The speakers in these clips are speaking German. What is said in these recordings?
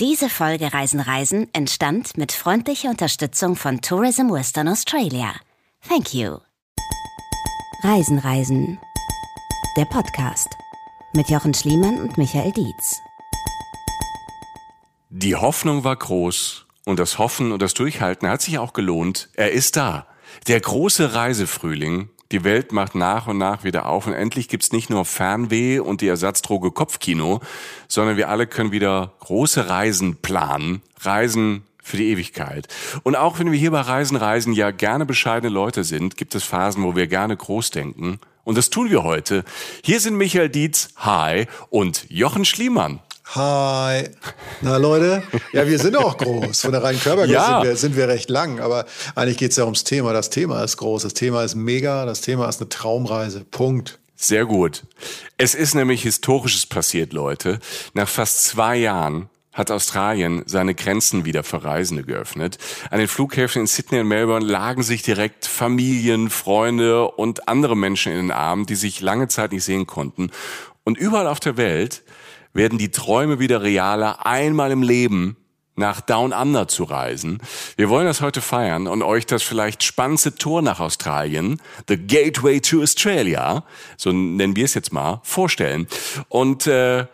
Diese Folge Reisen Reisen entstand mit freundlicher Unterstützung von Tourism Western Australia. Thank you. Reisen Reisen. Der Podcast mit Jochen Schliemann und Michael Dietz. Die Hoffnung war groß und das Hoffen und das Durchhalten hat sich auch gelohnt. Er ist da. Der große Reisefrühling. Die Welt macht nach und nach wieder auf und endlich gibt's nicht nur Fernweh und die Ersatzdroge Kopfkino, sondern wir alle können wieder große Reisen planen. Reisen für die Ewigkeit. Und auch wenn wir hier bei Reisen Reisen ja gerne bescheidene Leute sind, gibt es Phasen, wo wir gerne groß denken. Und das tun wir heute. Hier sind Michael Dietz, hi, und Jochen Schliemann. Hi. Na Leute, ja, wir sind auch groß. Von der reinen Körpergröße Ja. sind, wir, sind wir recht lang. Aber eigentlich geht es ja ums Thema. Das Thema ist groß. Das Thema ist mega. Das Thema ist eine Traumreise. Punkt. Sehr gut. Es ist nämlich Historisches passiert, Leute. Nach fast zwei Jahren hat Australien seine Grenzen wieder für Reisende geöffnet. An den Flughäfen in Sydney und Melbourne lagen sich direkt Familien, Freunde und andere Menschen in den Armen, die sich lange Zeit nicht sehen konnten. Und überall auf der Welt werden die Träume wieder realer, einmal im Leben nach Down Under zu reisen. Wir wollen das heute feiern und euch das vielleicht spannendste Tor nach Australien, The Gateway to Australia, so nennen wir es jetzt mal, vorstellen. Und äh,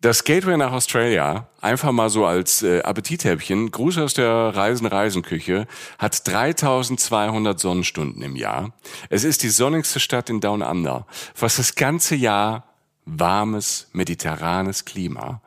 das Gateway nach Australia, einfach mal so als äh, Appetithäppchen, Gruß aus der Reisen-Reisenküche, hat 3200 Sonnenstunden im Jahr. Es ist die sonnigste Stadt in Down Under. Fast das ganze Jahr warmes, mediterranes Klima.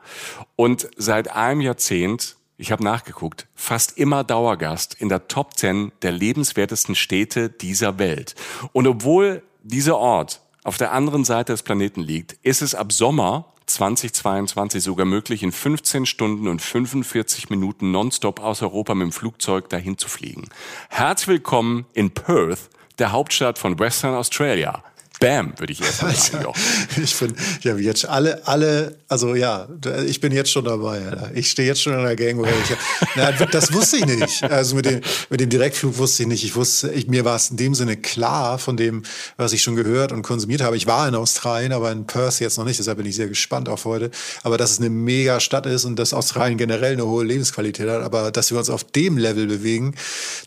Und seit einem Jahrzehnt, ich habe nachgeguckt, fast immer Dauergast in der Top 10 der lebenswertesten Städte dieser Welt. Und obwohl dieser Ort auf der anderen Seite des Planeten liegt, ist es ab Sommer 2022 sogar möglich, in 15 Stunden und 45 Minuten nonstop aus Europa mit dem Flugzeug dahin zu fliegen. Herzlich willkommen in Perth, der Hauptstadt von Western Australia. Bam, würde ich erst mal sagen. Jochen. Ich bin, ich habe jetzt alle, alle, also ja, ich bin jetzt schon dabei. Alter. Ich stehe jetzt schon in der Gang. Ich, na, das wusste ich nicht. Also mit dem, mit dem Direktflug wusste ich nicht. Ich wusste, ich, mir war es in dem Sinne klar von dem, was ich schon gehört und konsumiert habe. Ich war in Australien, aber in Perth jetzt noch nicht. Deshalb bin ich sehr gespannt auf heute. Aber dass es eine mega Stadt ist und dass Australien generell eine hohe Lebensqualität hat, aber dass wir uns auf dem Level bewegen,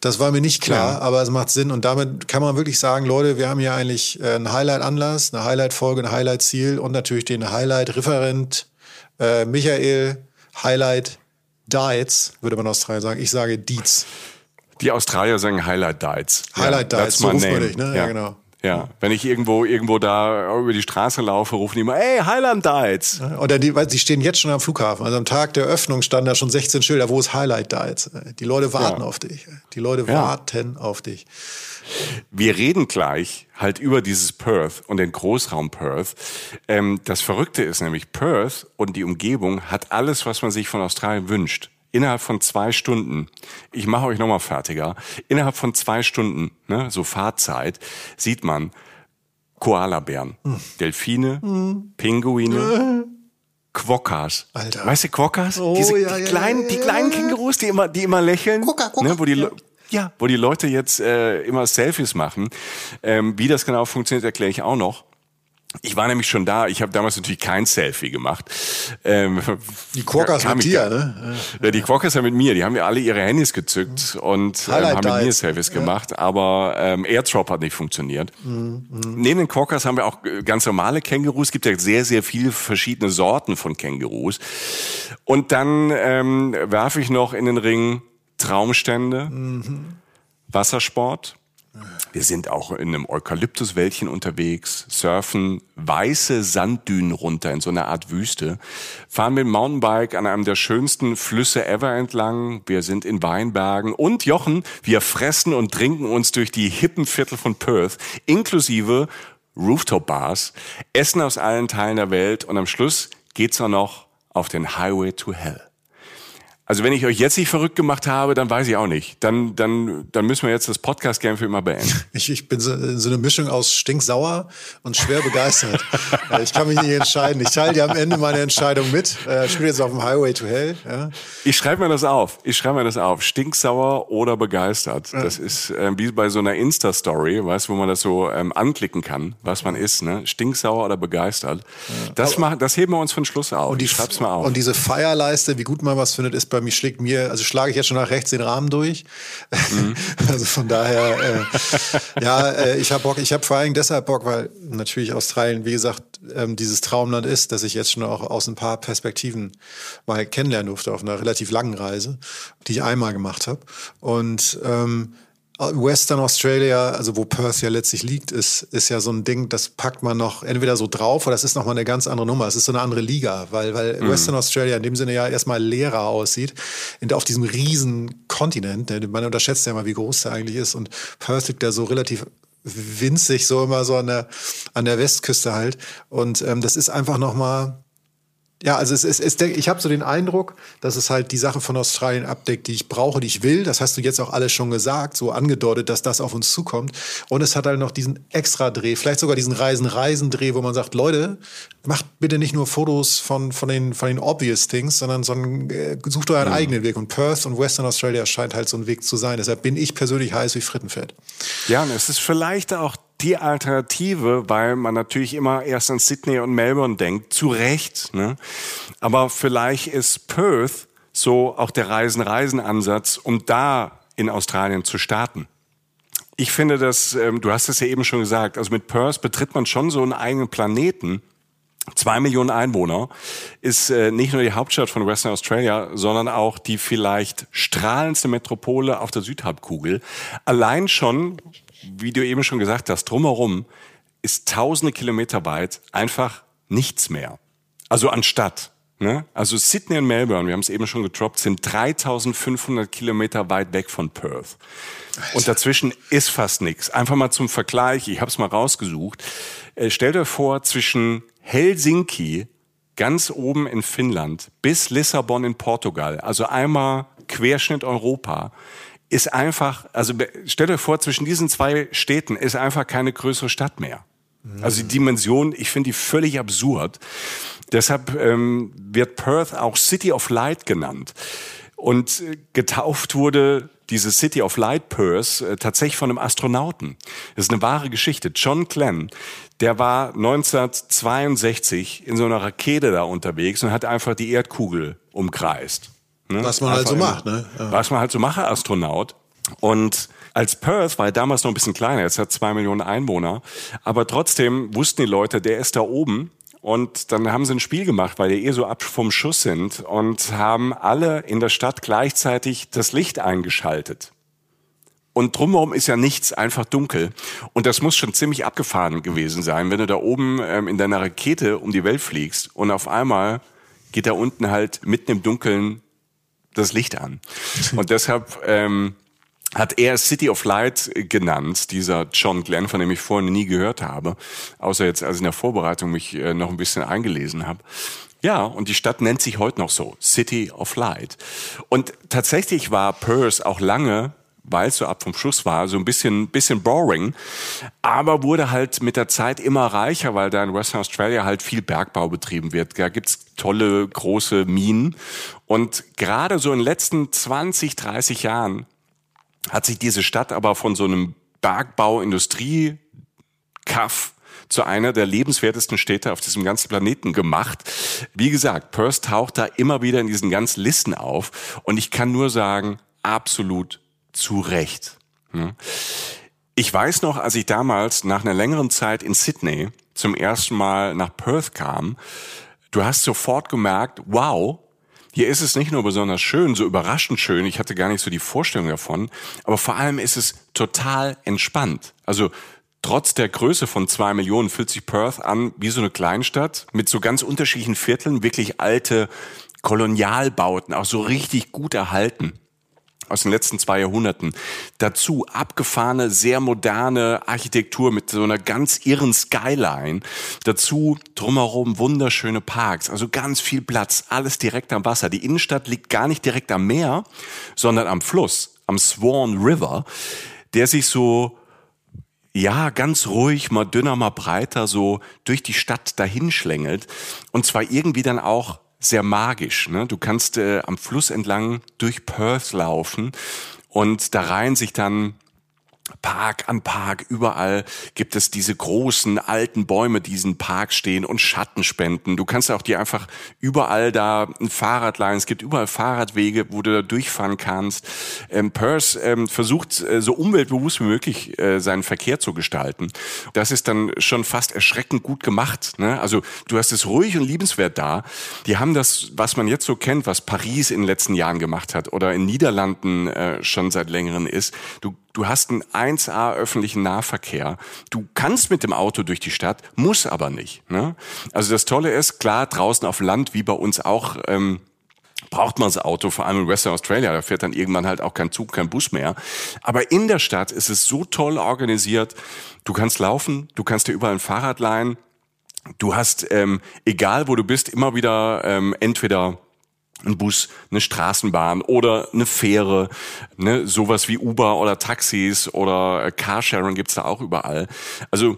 das war mir nicht klar. Ja. Aber es macht Sinn und damit kann man wirklich sagen, Leute, wir haben hier eigentlich äh, ein Highlight-Anlass, eine Highlight-Folge, ein Highlight-Ziel und natürlich den Highlight-Referent äh, Michael Highlight Dietz, würde man Australien sagen. Ich sage Dietz. Die Australier sagen Highlight Diets. Highlight ja, Diets, so ruft man name. dich, ne? Ja, genau. Ja, wenn ich irgendwo irgendwo da über die Straße laufe, rufen die immer, ey, Highland Diets. Oder die, weil sie stehen jetzt schon am Flughafen. Also am Tag der Öffnung standen da schon 16 Schilder, wo ist Highlight Diets? Die Leute warten Ja. auf dich. Die Leute Ja. warten auf dich. Wir reden gleich halt über dieses Perth und den Großraum Perth. Ähm, das Verrückte ist nämlich, Perth und die Umgebung hat alles, was man sich von Australien wünscht. Innerhalb von zwei Stunden, ich mache euch nochmal fertiger, innerhalb von zwei Stunden, ne, so Fahrzeit, sieht man Koalabären, Delfine, Pinguine, Quokkas. Alter. Weißt du Quokkas? Oh, Diese, ja, die ja, kleinen, ja, die kleinen. Kängurus, die immer, die immer lächeln. Quokka, Quokka. Ne, wo die, ja, wo die Leute jetzt äh, immer Selfies machen. Ähm, wie das genau funktioniert, erkläre ich auch noch. Ich war nämlich schon da. Ich habe damals natürlich kein Selfie gemacht. Ähm, Die kam mit dir, ne? Ja, die Quokkas ja mit mir. Die haben ja alle ihre Handys gezückt und ähm, haben mit mir. Selfies gemacht. Aber ähm, AirDrop hat nicht funktioniert. Mhm, Neben den Quokkas haben wir auch äh, ganz normale Kängurus. Es gibt ja sehr, sehr viele verschiedene Sorten von Kängurus. Und dann ähm, werfe ich noch in den Ring Traumstände, Wassersport. Wir sind auch in einem Eukalyptuswäldchen unterwegs, surfen weiße Sanddünen runter in so einer Art Wüste, fahren mit dem Mountainbike an einem der schönsten Flüsse ever entlang. Wir sind in Weinbergen und Jochen, wir fressen und trinken uns durch die hippen Viertel von Perth, inklusive Rooftop-Bars, essen aus allen Teilen der Welt und am Schluss geht's auch noch auf den Highway to Hell. Also wenn ich euch jetzt nicht verrückt gemacht habe, dann weiß ich auch nicht. Dann, dann, dann müssen wir jetzt das Podcast gern für immer beenden. Ich, ich bin so, so eine Mischung aus stinksauer und schwer begeistert. ich kann mich nicht entscheiden. Ich teile dir am Ende meine Entscheidung mit. Äh, ich bin jetzt auf dem Highway to Hell. Ja. Ich schreibe mir das auf. Ich schreibe mir das auf. Stinksauer oder begeistert. Das ist äh, wie bei so einer Insta-Story, weißt wo man das so ähm, anklicken kann, was man ist. Ne? Stinksauer oder begeistert. Das, machen, das heben wir uns für den Schluss auf. Und die, ich schreib's mal auf. Und diese Feierleiste, wie gut man was findet, ist bei mir schlägt mir, also schlage ich jetzt schon nach rechts den Rahmen durch. Mhm. Also von daher, äh, ja, äh, ich habe Bock, ich habe vor allem deshalb Bock, weil natürlich Australien, wie gesagt, ähm, dieses Traumland ist, dass ich jetzt schon auch aus ein paar Perspektiven mal kennenlernen durfte auf einer relativ langen Reise, die ich einmal gemacht habe. Und ähm, Western Australia, also wo Perth ja letztlich liegt, ist, ist ja so ein Ding, das packt man noch entweder so drauf oder das ist nochmal eine ganz andere Nummer. Es ist so eine andere Liga, weil, weil mhm. Western Australia in dem Sinne ja erstmal leerer aussieht, in, auf diesem riesen Kontinent. Ne? Man unterschätzt ja mal, wie groß der eigentlich ist. Und Perth liegt da so relativ winzig, so immer so an der, an der Westküste halt. Und ähm, das ist einfach nochmal ja, also es ist, es, ich habe so den Eindruck, dass es halt die Sache von Australien abdeckt, die ich brauche, die ich will. Das hast du jetzt auch alles schon gesagt, so angedeutet, dass das auf uns zukommt. Und es hat halt noch diesen Extra-Dreh, vielleicht sogar diesen Reisen-Reisen-Dreh, wo man sagt, Leute, macht bitte nicht nur Fotos von, von, den, von den obvious things, sondern, sondern äh, sucht euren mhm. eigenen Weg. Und Perth und Western Australia scheint halt so ein Weg zu sein. Deshalb bin ich persönlich heiß wie Frittenfett. Ja, und es ist vielleicht auch die Alternative, weil man natürlich immer erst an Sydney und Melbourne denkt, zu Recht. Ne? Aber vielleicht ist Perth so auch der Reisen-Reisen-Ansatz, um da in Australien zu starten. Ich finde das, ähm, du hast es ja eben schon gesagt, also mit Perth betritt man schon so einen eigenen Planeten. Zwei Millionen Einwohner ist äh, nicht nur die Hauptstadt von Western Australia, sondern auch die vielleicht strahlendste Metropole auf der Südhalbkugel. Allein schon wie du eben schon gesagt hast, drumherum ist tausende Kilometer weit einfach nichts mehr. Also anstatt. Ne? Also Sydney und Melbourne, wir haben es eben schon getroppt, sind 3500 Kilometer weit weg von Perth. Alter. Und dazwischen ist fast nichts. Einfach mal zum Vergleich, ich habe es mal rausgesucht. Äh, stell dir vor, zwischen Helsinki, ganz oben in Finnland, bis Lissabon in Portugal, also einmal Querschnitt Europa, ist einfach, also stell dir vor, zwischen diesen zwei Städten ist einfach keine größere Stadt mehr. Also die Dimension, ich finde die völlig absurd. Deshalb ähm, wird Perth auch City of Light genannt. Und äh, getauft wurde diese City of Light Perth äh, tatsächlich von einem Astronauten. Das ist eine wahre Geschichte. John Glenn, der war 1962 in so einer Rakete da unterwegs und hat einfach die Erdkugel umkreist. Ne? Was man halt so macht, ne? Ja. Was man halt so macht, Astronaut. Und als Perth war er damals noch ein bisschen kleiner, jetzt hat zwei Millionen Einwohner, aber trotzdem wussten die Leute, der ist da oben und dann haben sie ein Spiel gemacht, weil die eh so ab vom Schuss sind und haben alle in der Stadt gleichzeitig das Licht eingeschaltet. Und drumherum ist ja nichts, einfach dunkel. Und das muss schon ziemlich abgefahren gewesen sein, wenn du da oben ähm, in deiner Rakete um die Welt fliegst und auf einmal geht da unten halt mitten im Dunkeln das Licht an. Und deshalb ähm, hat er City of Light genannt, dieser John Glenn, von dem ich vorhin nie gehört habe, außer jetzt, als ich in der Vorbereitung mich äh, noch ein bisschen eingelesen habe. Ja, und die Stadt nennt sich heute noch so, City of Light. Und tatsächlich war Perth auch lange weil es so ab vom Schuss war, so ein bisschen, bisschen boring, aber wurde halt mit der Zeit immer reicher, weil da in Western Australia halt viel Bergbau betrieben wird. Da gibt's tolle, große Minen. Und gerade so in den letzten 20, 30 Jahren hat sich diese Stadt aber von so einem Bergbau-Industrie-Kaff zu einer der lebenswertesten Städte auf diesem ganzen Planeten gemacht. Wie gesagt, Perth taucht da immer wieder in diesen ganzen Listen auf und ich kann nur sagen, absolut zu Recht. Ich weiß noch, als ich damals nach einer längeren Zeit in Sydney zum ersten Mal nach Perth kam, du hast sofort gemerkt, wow, hier ist es nicht nur besonders schön, so überraschend schön, ich hatte gar nicht so die Vorstellung davon, aber vor allem ist es total entspannt. Also trotz der Größe von zwei Millionen fühlt sich Perth an wie so eine Kleinstadt mit so ganz unterschiedlichen Vierteln, wirklich alte Kolonialbauten, auch so richtig gut erhalten. Aus den letzten zwei Jahrhunderten. Dazu abgefahrene, sehr moderne Architektur mit so einer ganz irren Skyline. Dazu drumherum wunderschöne Parks, also ganz viel Platz, alles direkt am Wasser. Die Innenstadt liegt gar nicht direkt am Meer, sondern am Fluss, am Swan River, der sich so ja, ganz ruhig, mal dünner, mal breiter, so durch die Stadt dahinschlängelt. Und zwar irgendwie dann auch sehr magisch. Ne? Du kannst äh, am Fluss entlang durch Perth laufen und da reihen sich dann Park an Park, überall gibt es diese großen alten Bäume, die diesen Park stehen und Schatten spenden. Du kannst auch dir einfach überall da ein Fahrrad leihen. Es gibt überall Fahrradwege, wo du da durchfahren kannst. Ähm, Perth ähm, versucht äh, so umweltbewusst wie möglich äh, seinen Verkehr zu gestalten. Das ist dann schon fast erschreckend gut gemacht. Ne? Also du hast es ruhig und liebenswert da. Die haben das, was man jetzt so kennt, was Paris in den letzten Jahren gemacht hat oder in Niederlanden äh, schon seit längerem ist. Du Du hast einen 1A öffentlichen Nahverkehr. Du kannst mit dem Auto durch die Stadt, muss aber nicht. Ne? Also das Tolle ist, klar, draußen auf Land, wie bei uns auch, ähm, braucht man das Auto, vor allem in Western Australia, da fährt dann irgendwann halt auch kein Zug, kein Bus mehr. Aber in der Stadt ist es so toll organisiert. Du kannst laufen, du kannst dir überall ein Fahrrad leihen. Du hast, ähm, egal wo du bist, immer wieder ähm, entweder ein Bus, eine Straßenbahn oder eine Fähre, ne, sowas wie Uber oder Taxis oder Carsharing gibt's da auch überall. Also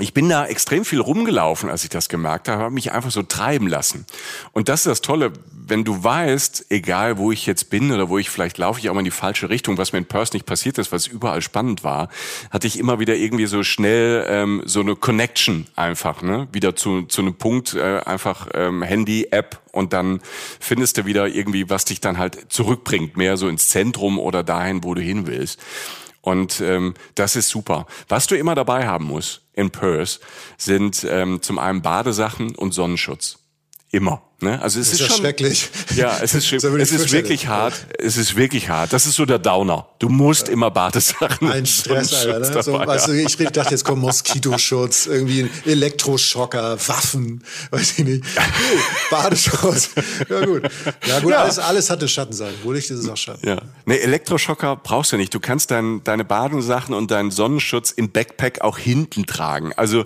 ich bin da extrem viel rumgelaufen, als ich das gemerkt habe, habe mich einfach so treiben lassen. Und das ist das Tolle, wenn du weißt, egal wo ich jetzt bin oder wo ich vielleicht laufe ich auch mal in die falsche Richtung, was mir in Perth nicht passiert ist, was überall spannend war, hatte ich immer wieder irgendwie so schnell ähm, so eine Connection einfach, ne, wieder zu zu einem Punkt, äh, einfach ähm, Handy, App und dann findest du wieder irgendwie, was dich dann halt zurückbringt, mehr so ins Zentrum oder dahin, wo du hin willst. Und ähm, das ist super. Was du immer dabei haben musst in Perth sind ähm, zum einen Badesachen und Sonnenschutz. Immer. Ne? Also es ist, ist ja schon, schrecklich. Ja, es ist, es ist wirklich hart. Es ist wirklich hart. Das ist so der Downer. Du musst immer Badesachen. Ein Stress, Alter. Ne? So, weißt du, ich dachte, jetzt kommt Moskitoschutz, irgendwie ein Elektroschocker, Waffen, weiß ich nicht. Badeschutz. Ja gut. Ja gut, ja. Alles, alles hatte Schattenseiten. Wo Licht ist es auch Schatten. Ja. Nee, Elektroschocker brauchst du nicht. Du kannst dein, deine Badesachen und deinen Sonnenschutz im Backpack auch hinten tragen. Also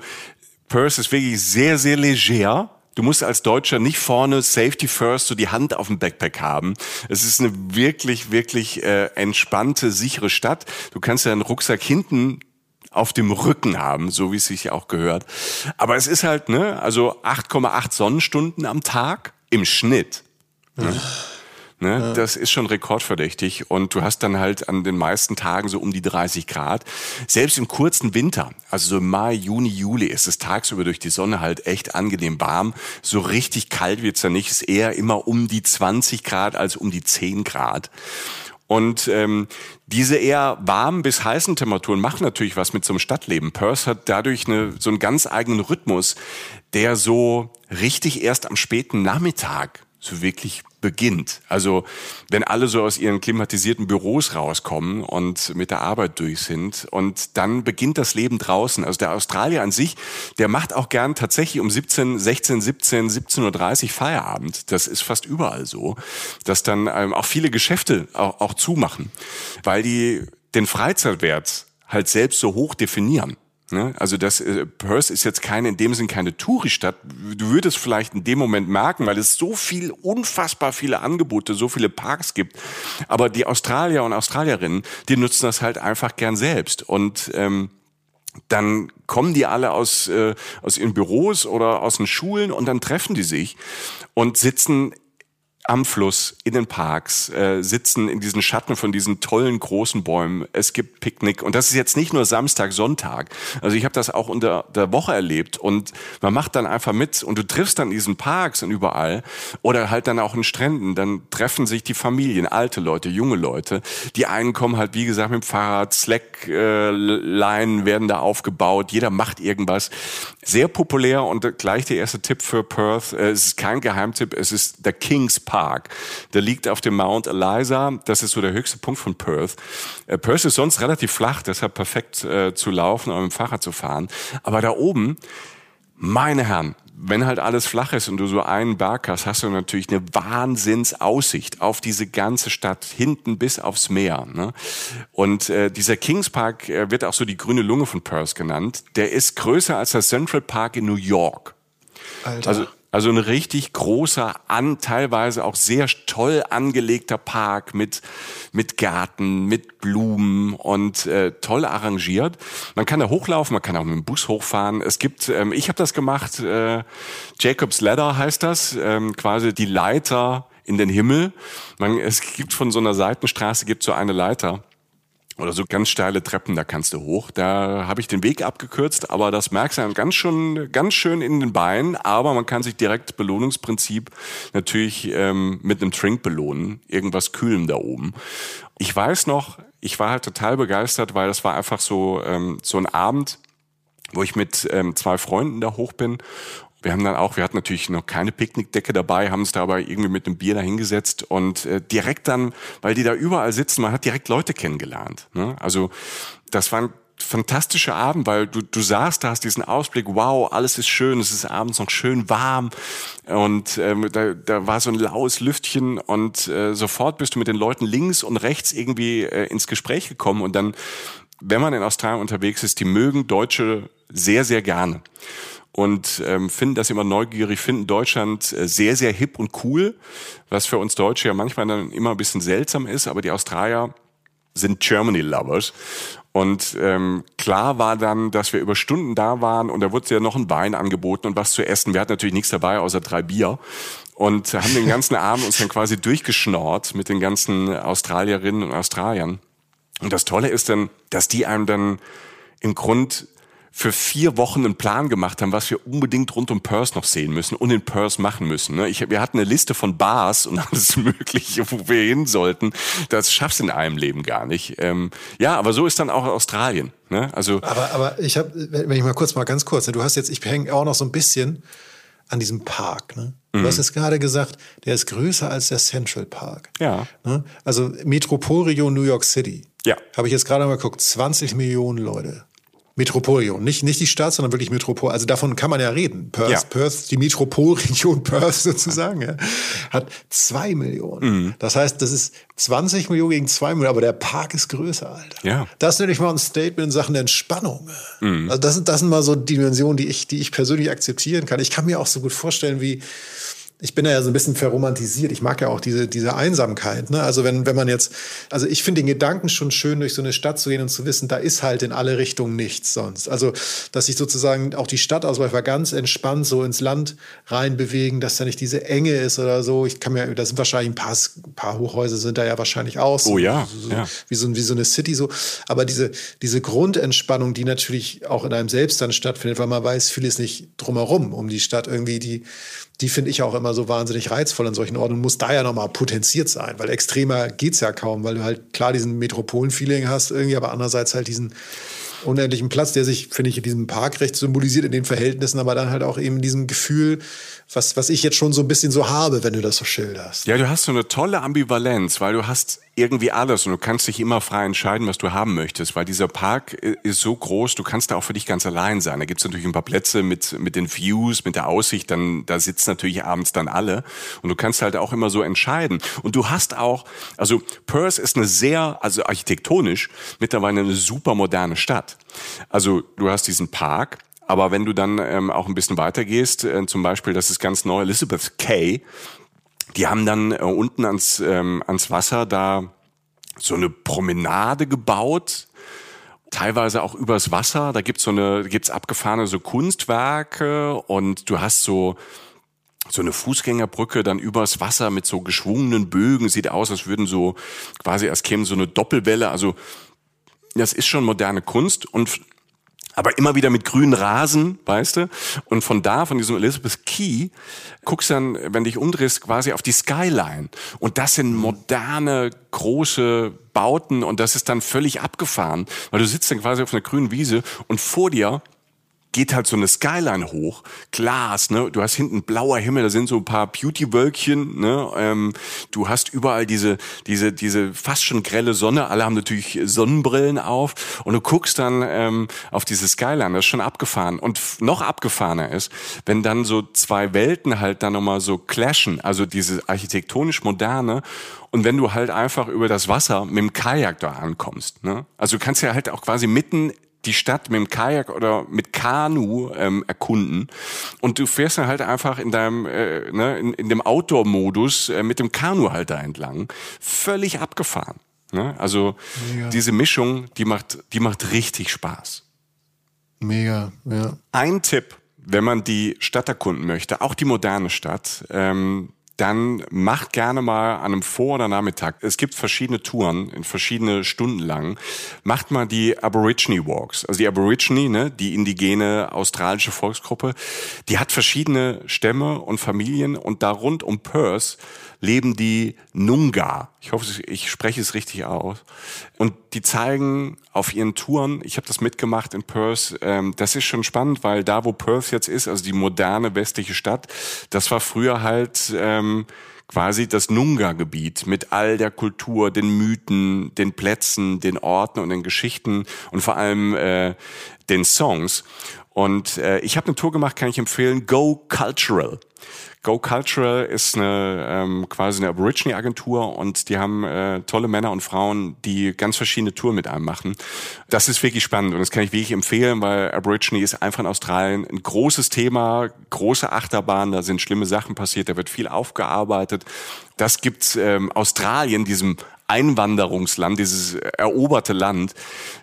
Perth ist wirklich sehr, sehr leger Du musst als Deutscher nicht vorne Safety First so die Hand auf dem Backpack haben. Es ist eine wirklich, wirklich äh, entspannte, sichere Stadt. Du kannst ja einen Rucksack hinten auf dem Rücken haben, so wie es sich auch gehört. Aber es ist halt, ne, also 8,8 Sonnenstunden am Tag im Schnitt. Ne? Ne? Ja. Das ist schon rekordverdächtig und du hast dann halt an den meisten Tagen so um die 30 Grad. Selbst im kurzen Winter, also so im Mai, Juni, Juli, ist es tagsüber durch die Sonne halt echt angenehm warm. So richtig kalt wird's dann nicht, ist eher immer um die 20 Grad als um die 10 Grad. Und ähm, diese eher warmen bis heißen Temperaturen machen natürlich was mit so einem Stadtleben. Perth hat dadurch eine, so einen ganz eigenen Rhythmus, der so richtig erst am späten Nachmittag so wirklich beginnt. Also wenn alle so aus ihren klimatisierten Büros rauskommen und mit der Arbeit durch sind und dann beginnt das Leben draußen. Also der Australier an sich, der macht auch gern tatsächlich um 17, 16, 17, 17.30 Uhr Feierabend. Das ist fast überall so, dass dann ähm, auch viele Geschäfte auch, auch zumachen, weil die den Freizeitwert halt selbst so hoch definieren. Ne? Also das äh, Perth ist jetzt keine in dem Sinn keine Touristadt. Du würdest vielleicht in dem Moment merken, weil es so viel unfassbar viele Angebote, so viele Parks gibt. Aber die Australier und Australierinnen, die nutzen das halt einfach gern selbst und ähm, dann kommen die alle aus, äh, aus ihren Büros oder aus den Schulen und dann treffen die sich und sitzen am Fluss, in den Parks, äh, sitzen in diesen Schatten von diesen tollen großen Bäumen. Es gibt Picknick und das ist jetzt nicht nur Samstag, Sonntag. Also ich habe das auch unter der Woche erlebt und man macht dann einfach mit und du triffst dann diesen Parks und überall oder halt dann auch in Stränden. Dann treffen sich die Familien, alte Leute, junge Leute. Die einen kommen halt wie gesagt mit dem Fahrrad, Slackline werden da aufgebaut. Jeder macht irgendwas. Sehr populär und gleich der erste Tipp für Perth. Äh, es ist kein Geheimtipp, es ist der Kings Park. Der liegt auf dem Mount Eliza. Das ist so der höchste Punkt von Perth. Äh, Perth ist sonst relativ flach, deshalb perfekt äh, zu laufen oder mit dem Fahrrad zu fahren. Aber da oben meine Herren, wenn halt alles flach ist und du so einen Berg hast, hast du natürlich eine Wahnsinnsaussicht auf diese ganze Stadt, hinten bis aufs Meer. Ne? Und äh, dieser Kings Park äh, wird auch so die grüne Lunge von Perth genannt. Der ist größer als der Central Park in New York. Alter. Also also ein richtig großer, an, teilweise auch sehr toll angelegter Park mit, mit Garten, mit Blumen und äh, toll arrangiert. Man kann da hochlaufen, man kann auch mit dem Bus hochfahren. Es gibt, ähm, ich habe das gemacht, äh, Jacob's Ladder heißt das, ähm, quasi die Leiter in den Himmel. Man, es gibt von so einer Seitenstraße gibt so eine Leiter oder so ganz steile Treppen, da kannst du hoch. Da habe ich den Weg abgekürzt, aber das merkst du dann ganz schon, ganz schön in den Beinen. Aber man kann sich direkt Belohnungsprinzip natürlich ähm, mit einem Trink belohnen, irgendwas kühlen da oben. Ich weiß noch, ich war halt total begeistert, weil das war einfach so ähm, so ein Abend, wo ich mit ähm, zwei Freunden da hoch bin wir haben dann auch, wir hatten natürlich noch keine Picknickdecke dabei, haben uns da aber irgendwie mit einem Bier da hingesetzt und äh, direkt dann, weil die da überall sitzen, man hat direkt Leute kennengelernt. Ne? Also das war ein fantastischer Abend, weil du, du saßt, da hast diesen Ausblick, wow, alles ist schön, es ist abends noch schön warm und ähm, da, da war so ein laues Lüftchen und äh, sofort bist du mit den Leuten links und rechts irgendwie äh, ins Gespräch gekommen und dann, wenn man in Australien unterwegs ist, die mögen Deutsche sehr, sehr gerne und ähm, finden das immer neugierig, finden Deutschland äh, sehr, sehr hip und cool, was für uns Deutsche ja manchmal dann immer ein bisschen seltsam ist, aber die Australier sind Germany-Lovers. Und ähm, klar war dann, dass wir über Stunden da waren und da wurde ja noch ein Wein angeboten und was zu essen. Wir hatten natürlich nichts dabei, außer drei Bier. Und haben den ganzen Abend uns dann quasi durchgeschnort mit den ganzen Australierinnen und Australiern. Und das Tolle ist dann, dass die einem dann im Grund für vier Wochen einen Plan gemacht haben, was wir unbedingt rund um Perth noch sehen müssen und in Perth machen müssen. Ne? Ich, wir hatten eine Liste von Bars und alles Mögliche, wo wir hin sollten. Das schaffst du in einem Leben gar nicht. Ähm, ja, aber so ist dann auch Australien. Ne? Also aber, aber ich habe, wenn ich mal kurz mal ganz kurz, ne? du hast jetzt, ich hänge auch noch so ein bisschen an diesem Park. Ne? Du mhm. hast es gerade gesagt, der ist größer als der Central Park. Ja. Ne? Also Metropolregion New York City. Ja. Habe ich jetzt gerade mal geguckt, 20 Millionen Leute. Metropolregion, nicht, nicht die Stadt, sondern wirklich Metropol. Also davon kann man ja reden. Perth, ja. Perth die Metropolregion Perth sozusagen, ja, hat zwei Millionen. Mhm. Das heißt, das ist 20 Millionen gegen zwei Millionen, aber der Park ist größer, Alter. Ja. Das ist nämlich mal ein Statement in Sachen Entspannung. Mhm. Also das sind, das sind mal so Dimensionen, die ich, die ich persönlich akzeptieren kann. Ich kann mir auch so gut vorstellen, wie, ich bin ja so ein bisschen verromantisiert. Ich mag ja auch diese, diese Einsamkeit. Ne? Also wenn, wenn man jetzt, also ich finde den Gedanken schon schön, durch so eine Stadt zu gehen und zu wissen, da ist halt in alle Richtungen nichts sonst. Also, dass sich sozusagen auch die Stadtausläufer ganz entspannt so ins Land reinbewegen, dass da nicht diese Enge ist oder so. Ich kann mir, da sind wahrscheinlich ein paar, ein paar Hochhäuser sind da ja wahrscheinlich aus. Oh ja, so, ja. Wie, so, wie so eine City so. Aber diese, diese Grundentspannung, die natürlich auch in einem selbst dann stattfindet, weil man weiß, viel ist nicht drumherum um die Stadt irgendwie, die, die finde ich auch immer so wahnsinnig reizvoll in solchen Orten und muss da ja nochmal potenziert sein, weil extremer geht's ja kaum, weil du halt klar diesen Metropolen-Feeling hast irgendwie, aber andererseits halt diesen unendlichen Platz, der sich, finde ich, in diesem Park recht symbolisiert in den Verhältnissen, aber dann halt auch eben diesem Gefühl, was, was ich jetzt schon so ein bisschen so habe, wenn du das so schilderst. Ja, du hast so eine tolle Ambivalenz, weil du hast irgendwie alles und du kannst dich immer frei entscheiden, was du haben möchtest, weil dieser Park ist so groß, du kannst da auch für dich ganz allein sein. Da gibt's natürlich ein paar Plätze mit, mit den Views, mit der Aussicht, dann da sitzen natürlich abends dann alle und du kannst halt auch immer so entscheiden. Und du hast auch, also Perth ist eine sehr, also architektonisch mittlerweile eine super moderne Stadt. Also du hast diesen Park, aber wenn du dann ähm, auch ein bisschen weiter gehst, äh, zum Beispiel, das ist ganz neu, Elizabeth Kay, die haben dann äh, unten ans, ähm, ans Wasser da so eine Promenade gebaut, teilweise auch übers Wasser. Da gibt's so eine, gibt's abgefahrene so Kunstwerke und du hast so so eine Fußgängerbrücke dann übers Wasser mit so geschwungenen Bögen. Sieht aus, als würden so quasi, als käme so eine Doppelwelle. Also das ist schon moderne Kunst und aber immer wieder mit grünen Rasen, weißt du? Und von da, von diesem Elizabeth Key, guckst dann, wenn dich umdrehst, quasi auf die Skyline. Und das sind moderne, große Bauten und das ist dann völlig abgefahren, weil du sitzt dann quasi auf einer grünen Wiese und vor dir geht halt so eine Skyline hoch, Glas, ne? Du hast hinten blauer Himmel, da sind so ein paar Beauty-Wölkchen, ne? Ähm, du hast überall diese, diese, diese fast schon grelle Sonne. Alle haben natürlich Sonnenbrillen auf und du guckst dann ähm, auf diese Skyline. Das ist schon abgefahren und noch abgefahrener ist, wenn dann so zwei Welten halt dann nochmal so clashen, also diese architektonisch moderne und wenn du halt einfach über das Wasser mit dem Kajak da ankommst, ne? Also du kannst ja halt auch quasi mitten die Stadt mit dem Kajak oder mit Kanu ähm, erkunden und du fährst dann halt einfach in deinem äh, ne, in, in dem Outdoor-Modus äh, mit dem Kanu halt da entlang, völlig abgefahren. Ne? Also Mega. diese Mischung, die macht, die macht richtig Spaß. Mega, ja. Ein Tipp, wenn man die Stadt erkunden möchte, auch die moderne Stadt, ähm, dann macht gerne mal an einem Vor- oder Nachmittag, es gibt verschiedene Touren, in verschiedene Stunden lang, macht mal die Aborigine Walks. Also die Aborigine, ne, die indigene australische Volksgruppe, die hat verschiedene Stämme und Familien und da rund um Perth leben die Nunga. Ich hoffe, ich spreche es richtig aus. Und die zeigen auf ihren Touren, ich habe das mitgemacht in Perth, ähm, das ist schon spannend, weil da, wo Perth jetzt ist, also die moderne westliche Stadt, das war früher halt ähm, quasi das Nunga-Gebiet mit all der Kultur, den Mythen, den Plätzen, den Orten und den Geschichten und vor allem äh, den Songs. Und äh, ich habe eine Tour gemacht, kann ich empfehlen, Go Cultural. Go Cultural ist eine ähm, quasi eine Aborigine-Agentur und die haben äh, tolle Männer und Frauen, die ganz verschiedene Touren mit einem machen. Das ist wirklich spannend und das kann ich wirklich empfehlen, weil Aborigine ist einfach in Australien ein großes Thema, große Achterbahn, da sind schlimme Sachen passiert, da wird viel aufgearbeitet. Das gibt ähm, Australien, diesem Einwanderungsland, dieses eroberte Land,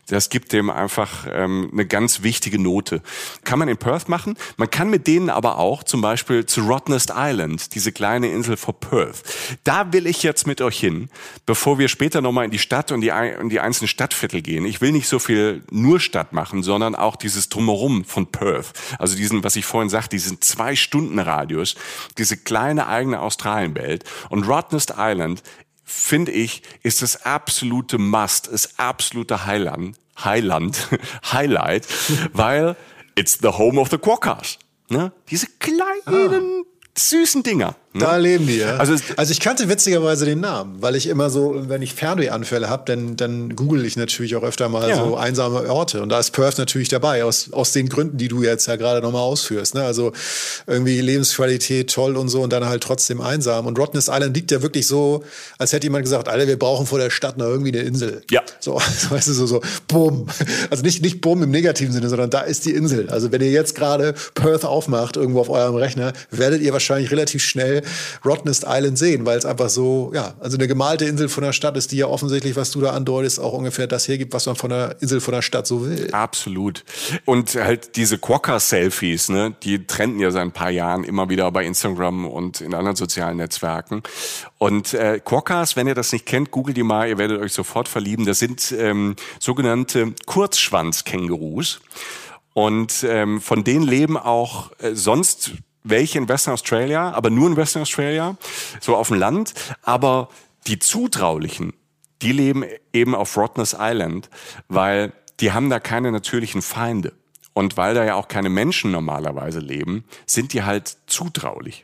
das gibt dem einfach ähm, eine ganz wichtige Note. Kann man in Perth machen. Man kann mit denen aber auch zum Beispiel zu Rottnest Island, diese kleine Insel vor Perth. Da will ich jetzt mit euch hin, bevor wir später nochmal in die Stadt und die, in die einzelnen Stadtviertel gehen. Ich will nicht so viel nur Stadt machen, sondern auch dieses Drumherum von Perth. Also diesen, was ich vorhin sagte, diesen zwei Stunden Radius, diese kleine eigene Australienwelt. Und Rottnest Island finde ich, ist das absolute Must, ist absolute Highland, Highland, Highlight, weil it's the home of the Quokkas. Ne? Diese kleinen, ah. süßen Dinger. Ne? Da leben die, ja. Also, also ich kannte witzigerweise den Namen, weil ich immer so, wenn ich Fernwehanfälle habe, dann, dann google ich natürlich auch öfter mal ja. so einsame Orte. Und da ist Perth natürlich dabei, aus, aus den Gründen, die du jetzt ja gerade nochmal ausführst. Ne? Also irgendwie Lebensqualität toll und so und dann halt trotzdem einsam. Und Rottnest Island liegt ja wirklich so, als hätte jemand gesagt, Alter, wir brauchen vor der Stadt noch irgendwie eine Insel. Ja. So, weißt du, so, so, bumm. Also nicht, nicht bumm im negativen Sinne, sondern da ist die Insel. Also wenn ihr jetzt gerade Perth aufmacht, irgendwo auf eurem Rechner, werdet ihr wahrscheinlich relativ schnell Rottnest Island sehen, weil es einfach so, ja, also eine gemalte Insel von der Stadt ist, die ja offensichtlich, was du da andeutest, auch ungefähr das hergibt, was man von der Insel von der Stadt so will. Absolut. Und halt diese Quokka-Selfies, ne, die trenden ja seit ein paar Jahren immer wieder bei Instagram und in anderen sozialen Netzwerken. Und äh, Quokkas, wenn ihr das nicht kennt, googelt die mal, ihr werdet euch sofort verlieben. Das sind ähm, sogenannte Kurzschwanz-Kängurus. Und ähm, von denen leben auch äh, sonst welche in Western Australia, aber nur in Western Australia, so auf dem Land. Aber die Zutraulichen, die leben eben auf Rottnest Island, weil die haben da keine natürlichen Feinde. Und weil da ja auch keine Menschen normalerweise leben, sind die halt zutraulich.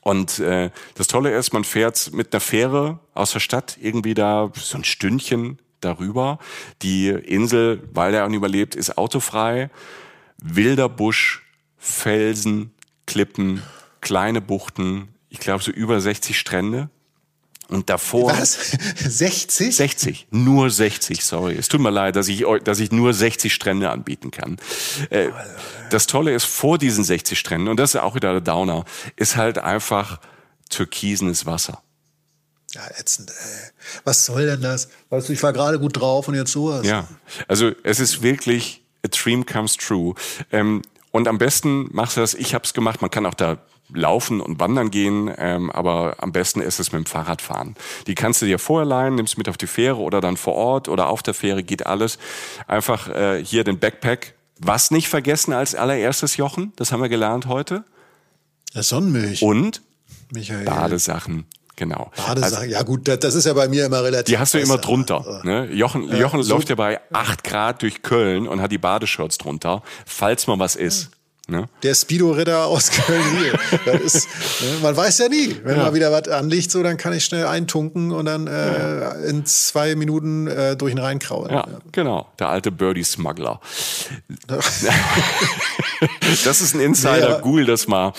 Und äh, das Tolle ist, man fährt mit einer Fähre aus der Stadt irgendwie da so ein Stündchen darüber. Die Insel, weil der überlebt, ist autofrei. Wilder Busch, Felsen, Klippen, kleine Buchten, ich glaube so über 60 Strände. Und davor. Was? 60? 60. Nur 60, sorry. Es tut mir leid, dass ich, dass ich nur 60 Strände anbieten kann. Äh, das Tolle ist, vor diesen 60 Stränden, und das ist auch wieder der Downer, ist halt einfach türkisenes Wasser. Ja, ätzend, ey. Was soll denn das? Weißt du, ich war gerade gut drauf und jetzt sowas. Ja, also es ist wirklich a dream comes true. Ähm, und am besten machst du das, ich habe es gemacht, man kann auch da laufen und wandern gehen, ähm, aber am besten ist es mit dem Fahrrad fahren. Die kannst du dir vorher leihen, nimmst mit auf die Fähre oder dann vor Ort oder auf der Fähre, geht alles. Einfach äh, hier den Backpack. Was nicht vergessen als allererstes, Jochen, das haben wir gelernt heute. Der Sonnenmilch. Und Michael. Badesachen. Genau. Badesachen, also, ja gut, das ist ja bei mir immer relativ. Die hast du immer drunter. Ne? Jochen, ja, Jochen so läuft ja bei acht Grad durch Köln und hat die Badeshorts drunter, falls mal was ist. Ne? Der Speedo-Ritter aus Köln. Ist, ne, man weiß ja nie. Wenn ja. mal wieder was anliegt, so, dann kann ich schnell eintunken und dann äh, ja. in zwei Minuten äh, durch den Rhein kraulen. Ja, genau. Der alte Birdie-Smuggler. das ist ein Insider. Nee, Google das mal.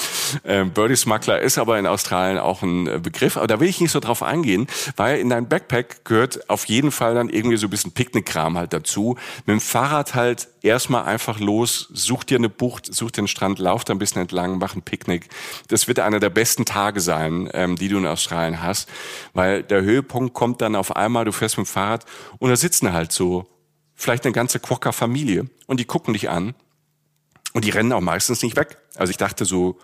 Ähm, Birdie-Smuggler ist aber in Australien auch ein äh, Begriff. Aber da will ich nicht so drauf eingehen, weil in dein Backpack gehört auf jeden Fall dann irgendwie so ein bisschen Picknickkram halt dazu. Mit dem Fahrrad halt erstmal einfach los, such dir eine Bucht, such dir den Strand, lauf da ein bisschen entlang, mach ein Picknick. Das wird einer der besten Tage sein, ähm, die du in Australien hast, weil der Höhepunkt kommt dann auf einmal, du fährst mit dem Fahrrad und da sitzen halt so vielleicht eine ganze Quokka-Familie und die gucken dich an und die rennen auch meistens nicht weg. Also ich dachte so,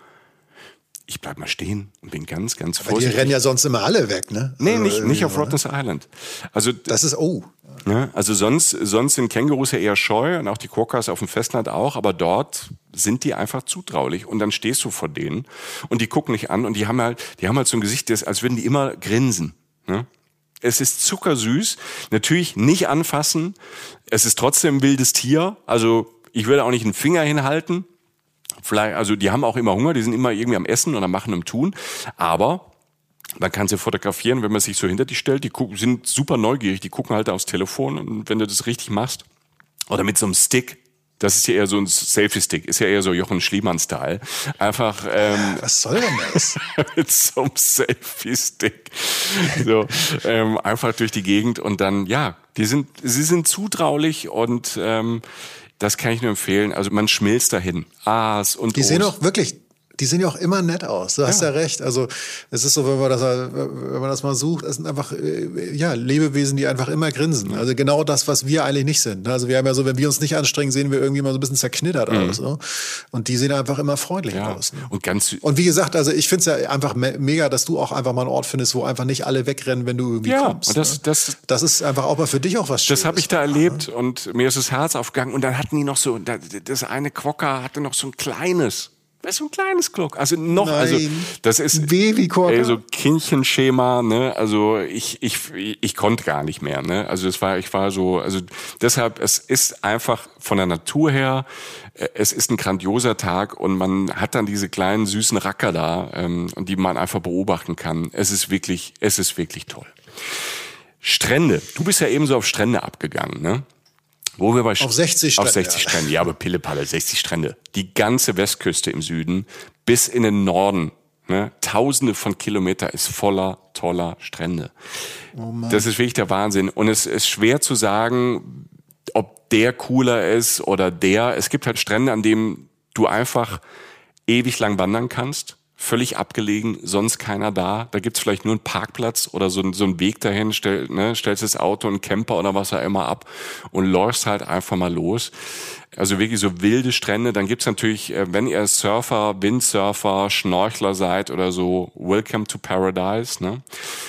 ich bleib mal stehen und bin ganz, ganz vorsichtig. Aber die rennen ja sonst immer alle weg, ne? Nee, also nicht, nicht auf Rottnest Island. Also, das ist, oh. Ne? Also sonst, sonst sind Kängurus ja eher scheu und auch die Quokkas auf dem Festland auch, aber dort sind die einfach zutraulich und dann stehst du vor denen und die gucken dich an und die haben halt, die haben halt so ein Gesicht, das, als würden die immer grinsen. Ne? Es ist zuckersüß, natürlich nicht anfassen, es ist trotzdem ein wildes Tier, also ich würde auch nicht einen Finger hinhalten, Vielleicht, also die haben auch immer Hunger, die sind immer irgendwie am Essen und am Machen und Tun. Aber man kann sie fotografieren, wenn man sich so hinter die stellt. Die sind super neugierig, die gucken halt aufs Telefon und wenn du das richtig machst. Oder mit so einem Stick, das ist ja eher so ein Selfie-Stick, ist ja eher so Jochen Schliemann-Style. Einfach. Ähm, Was soll denn das? mit so einem Selfie-Stick. So, ähm, einfach durch die Gegend und dann, ja, die sind, sie sind zutraulich und ähm, das kann ich nur empfehlen. Also man schmilzt dahin. A's und Die O's. sehen auch wirklich die sehen ja auch immer nett aus. Du hast ja, ja recht. Also es ist so, wenn man das, wenn man das mal sucht, es sind einfach äh, ja Lebewesen, die einfach immer grinsen. Also genau das, was wir eigentlich nicht sind. Also wir haben ja so, wenn wir uns nicht anstrengen, sehen wir irgendwie mal so ein bisschen zerknittert mhm. aus. Ne? Und die sehen einfach immer freundlich ja. aus. Ne? Und ganz und wie gesagt, also ich finde es ja einfach mega, dass du auch einfach mal einen Ort findest, wo einfach nicht alle wegrennen, wenn du irgendwie ja, kommst. Und das, ne? das, das ist einfach auch mal für dich auch was Schönes. Das habe ich da erlebt und mir ist das Herz aufgegangen. Und dann hatten die noch so, das eine Quokka hatte noch so ein kleines das ist ein kleines Glock. Also noch, also Nein. also das ist Babykorker. ey, so Kindchenschema, ne? Also ich, ich, ich konnte gar nicht mehr, ne? Also es war, ich war so, also deshalb, es ist einfach von der Natur her, äh, es ist ein grandioser Tag und man hat dann diese kleinen süßen Racker da, ähm, die man einfach beobachten kann. Es ist wirklich, es ist wirklich toll. Strände. Du bist ja ebenso auf Strände abgegangen, ne? Wo wir bei auf 60 Strände. Auf 60 ja. Strände, ja, aber Pillepalle, 60 Strände. Die ganze Westküste im Süden bis in den Norden. Ne? Tausende von Kilometer ist voller toller Strände. Oh das ist wirklich der Wahnsinn. Und es ist schwer zu sagen, ob der cooler ist oder der. Es gibt halt Strände, an denen du einfach ewig lang wandern kannst völlig abgelegen, sonst keiner da. Da gibt's vielleicht nur einen Parkplatz oder so, so einen Weg dahin, stell, ne, stellst das Auto, einen Camper oder was auch immer ab und läufst halt einfach mal los. Also wirklich so wilde Strände. Dann gibt's natürlich, äh, wenn ihr Surfer, Windsurfer, Schnorchler seid oder so, Welcome to Paradise. Ne?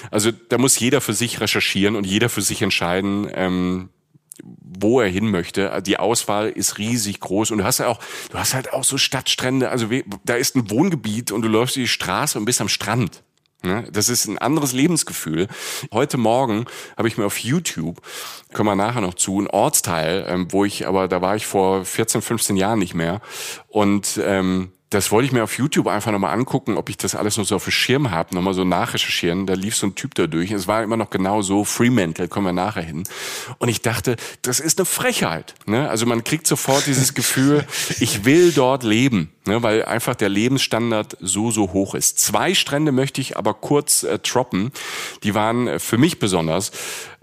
Also da muss jeder für sich recherchieren und jeder für sich entscheiden, ähm, wo er hin möchte. Die Auswahl ist riesig groß und du hast ja auch, du hast halt auch so Stadtstrände. Also da ist ein Wohngebiet und du läufst die Straße und bist am Strand. Das ist ein anderes Lebensgefühl. Heute Morgen habe ich mir auf YouTube, kommen wir nachher noch zu, ein Ortsteil, ähm, wo ich, aber da war ich vor 14, 15 Jahren nicht mehr. Und ähm, das wollte ich mir auf YouTube einfach nochmal angucken, ob ich das alles noch so auf dem Schirm habe, nochmal so nachrecherchieren. Da lief so ein Typ da durch. Es war immer noch genau so, Fremantle, kommen wir nachher hin. Und ich dachte, das ist eine Frechheit. Ne? Also man kriegt sofort dieses Gefühl, ich will dort leben, ne? weil einfach der Lebensstandard so, so hoch ist. Zwei Strände möchte ich aber kurz äh, droppen. Die waren äh, für mich besonders,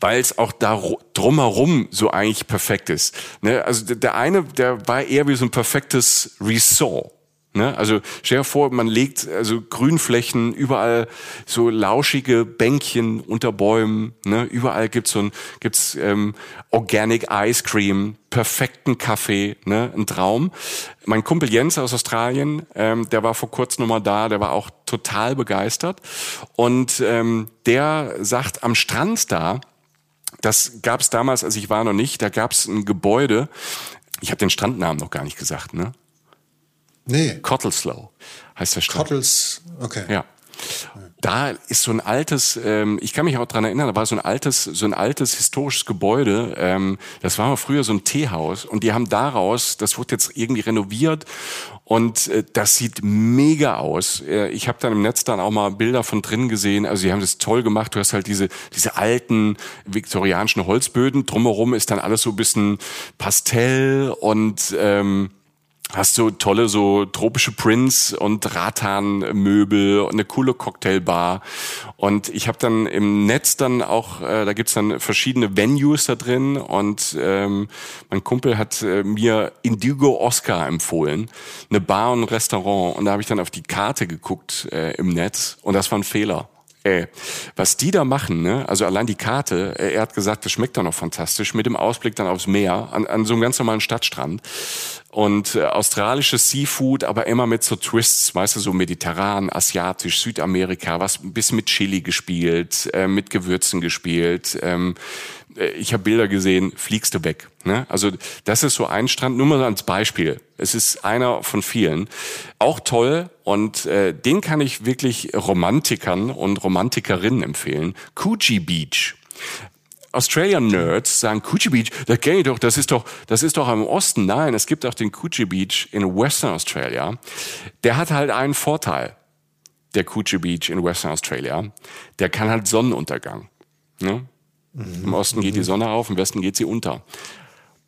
weil es auch da drumherum so eigentlich perfekt ist. Ne? Also der eine, der war eher wie so ein perfektes Resort. Ne? Also stell dir vor, man legt also Grünflächen, überall so lauschige Bänkchen unter Bäumen, ne? überall gibt's so ein gibt's ähm, Organic Ice Cream, perfekten Kaffee, ne? ein Traum. Mein Kumpel Jens aus Australien, ähm, der war vor kurzem nochmal da, der war auch total begeistert und ähm, der sagt am Strand da, das gab's damals, als ich war noch nicht, da gab's ein Gebäude, ich habe den Strandnamen noch gar nicht gesagt, ne? Nee. Cottelslow heißt der Strand. Cottles, okay. Ja. da ist so ein altes, ähm, ich kann mich auch dran erinnern, da war so ein altes, so ein altes historisches Gebäude. Ähm, das war mal früher so ein Teehaus und die haben daraus, das wurde jetzt irgendwie renoviert und äh, das sieht mega aus. Äh, ich habe dann im Netz dann auch mal Bilder von drin gesehen. Also sie haben das toll gemacht. Du hast halt diese diese alten viktorianischen Holzböden. Drumherum ist dann alles so ein bisschen Pastell und ähm, hast du tolle so tropische Prints und Rattan-Möbel und eine coole Cocktailbar. Und ich habe dann im Netz dann auch, äh, da gibt's dann verschiedene Venues da drin und ähm, mein Kumpel hat äh, mir Indigo Oscar empfohlen, eine Bar und ein Restaurant. Und da habe ich dann auf die Karte geguckt äh, im Netz und das war ein Fehler. Ey, was die da machen, ne? Also allein die Karte, äh, er hat gesagt, das schmeckt doch noch fantastisch, mit dem Ausblick dann aufs Meer, an, an so einem ganz normalen Stadtstrand und äh, australisches Seafood, aber immer mit so Twists, weißt du, so mediterran, asiatisch, Südamerika, was bisschen mit Chili gespielt, äh, mit Gewürzen gespielt. Ähm, äh, ich habe Bilder gesehen, fliegst du weg. Ne? Also das ist so ein Strand, nur mal als Beispiel. Es ist einer von vielen. Auch toll und äh, den kann ich wirklich Romantikern und Romantikerinnen empfehlen. Coogee Beach. Australian Nerds sagen Coochie Beach, das kenne ich doch, das ist doch, das ist doch im Osten. Nein, es gibt auch den Coochie Beach in Western Australia. Der hat halt einen Vorteil, der Coochie Beach in Western Australia. Der kann halt Sonnenuntergang. Ne? Mhm. Im Osten geht die Sonne auf, im Westen geht sie unter.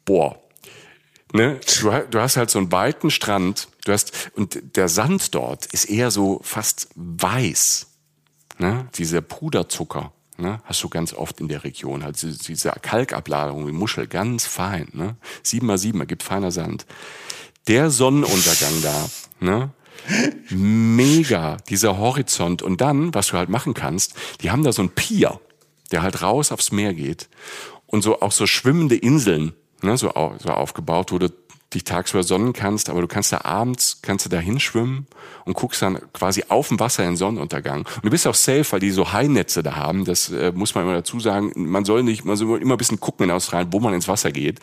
Boah. Ne? Du, du hast halt so einen weiten Strand, du hast, und der Sand dort ist eher so fast weiß. Ne? Dieser Puderzucker. Ne? Hast du ganz oft in der Region. Halt diese Kalkablagerung, die Muschel, ganz fein. Ne? Sieben mal sieben, gibt feiner Sand. Der Sonnenuntergang da, ne? Mega, dieser Horizont. Und dann, was du halt machen kannst, die haben da so ein Pier, der halt raus aufs Meer geht. Und so auch so schwimmende Inseln, ne, so, so aufgebaut, du dich tagsüber sonnen kannst, aber du kannst da abends, kannst du da hinschwimmen und guckst dann quasi auf dem Wasser in Sonnenuntergang. Und du bist auch safe, weil die so Hainetze da haben, das äh, muss man immer dazu sagen. Man soll nicht, man soll immer ein bisschen gucken in Australien, wo man ins Wasser geht.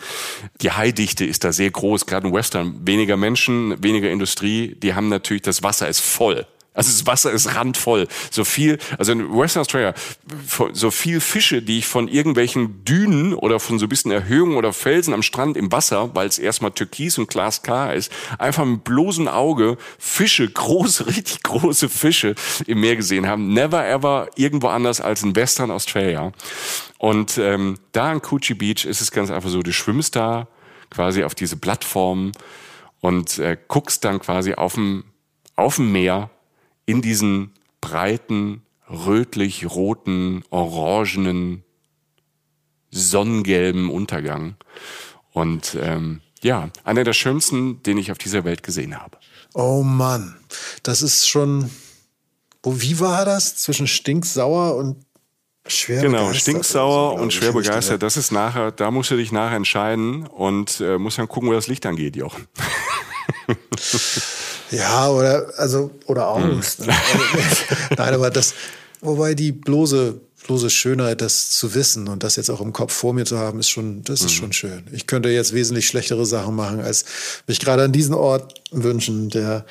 Die Haidichte ist da sehr groß, gerade in Western. Weniger Menschen, weniger Industrie, die haben natürlich, das Wasser ist voll. Also das Wasser ist randvoll. So viel, also in Western Australia, so viel Fische, die ich von irgendwelchen Dünen oder von so ein bisschen Erhöhungen oder Felsen am Strand im Wasser, weil es erstmal türkis und glasklar ist, einfach mit bloßem Auge Fische, große, richtig große Fische im Meer gesehen haben. Never ever irgendwo anders als in Western Australia. Und ähm, da in Coochie Beach ist es ganz einfach so, du schwimmst da quasi auf diese Plattform und äh, guckst dann quasi auf dem auf dem Meer in diesen breiten, rötlich-roten, orangenen, sonnengelben Untergang. Und ähm, ja, einer der schönsten, den ich auf dieser Welt gesehen habe. Oh Mann, das ist schon. Wo, wie war das? Zwischen stinksauer und schwer genau, begeistert? Genau, stinksauer und schwer begeistert. Das ist nachher, da musst du dich nachher entscheiden und äh, musst dann gucken, wo das Licht angeht, Jochen. Ja, oder, also, oder Angst. Hm. Ne? Nein, aber das, wobei die bloße, bloße Schönheit, das zu wissen und das jetzt auch im Kopf vor mir zu haben, ist schon, das ist mhm. schon schön. Ich könnte jetzt wesentlich schlechtere Sachen machen, als mich gerade an diesen Ort wünschen, der,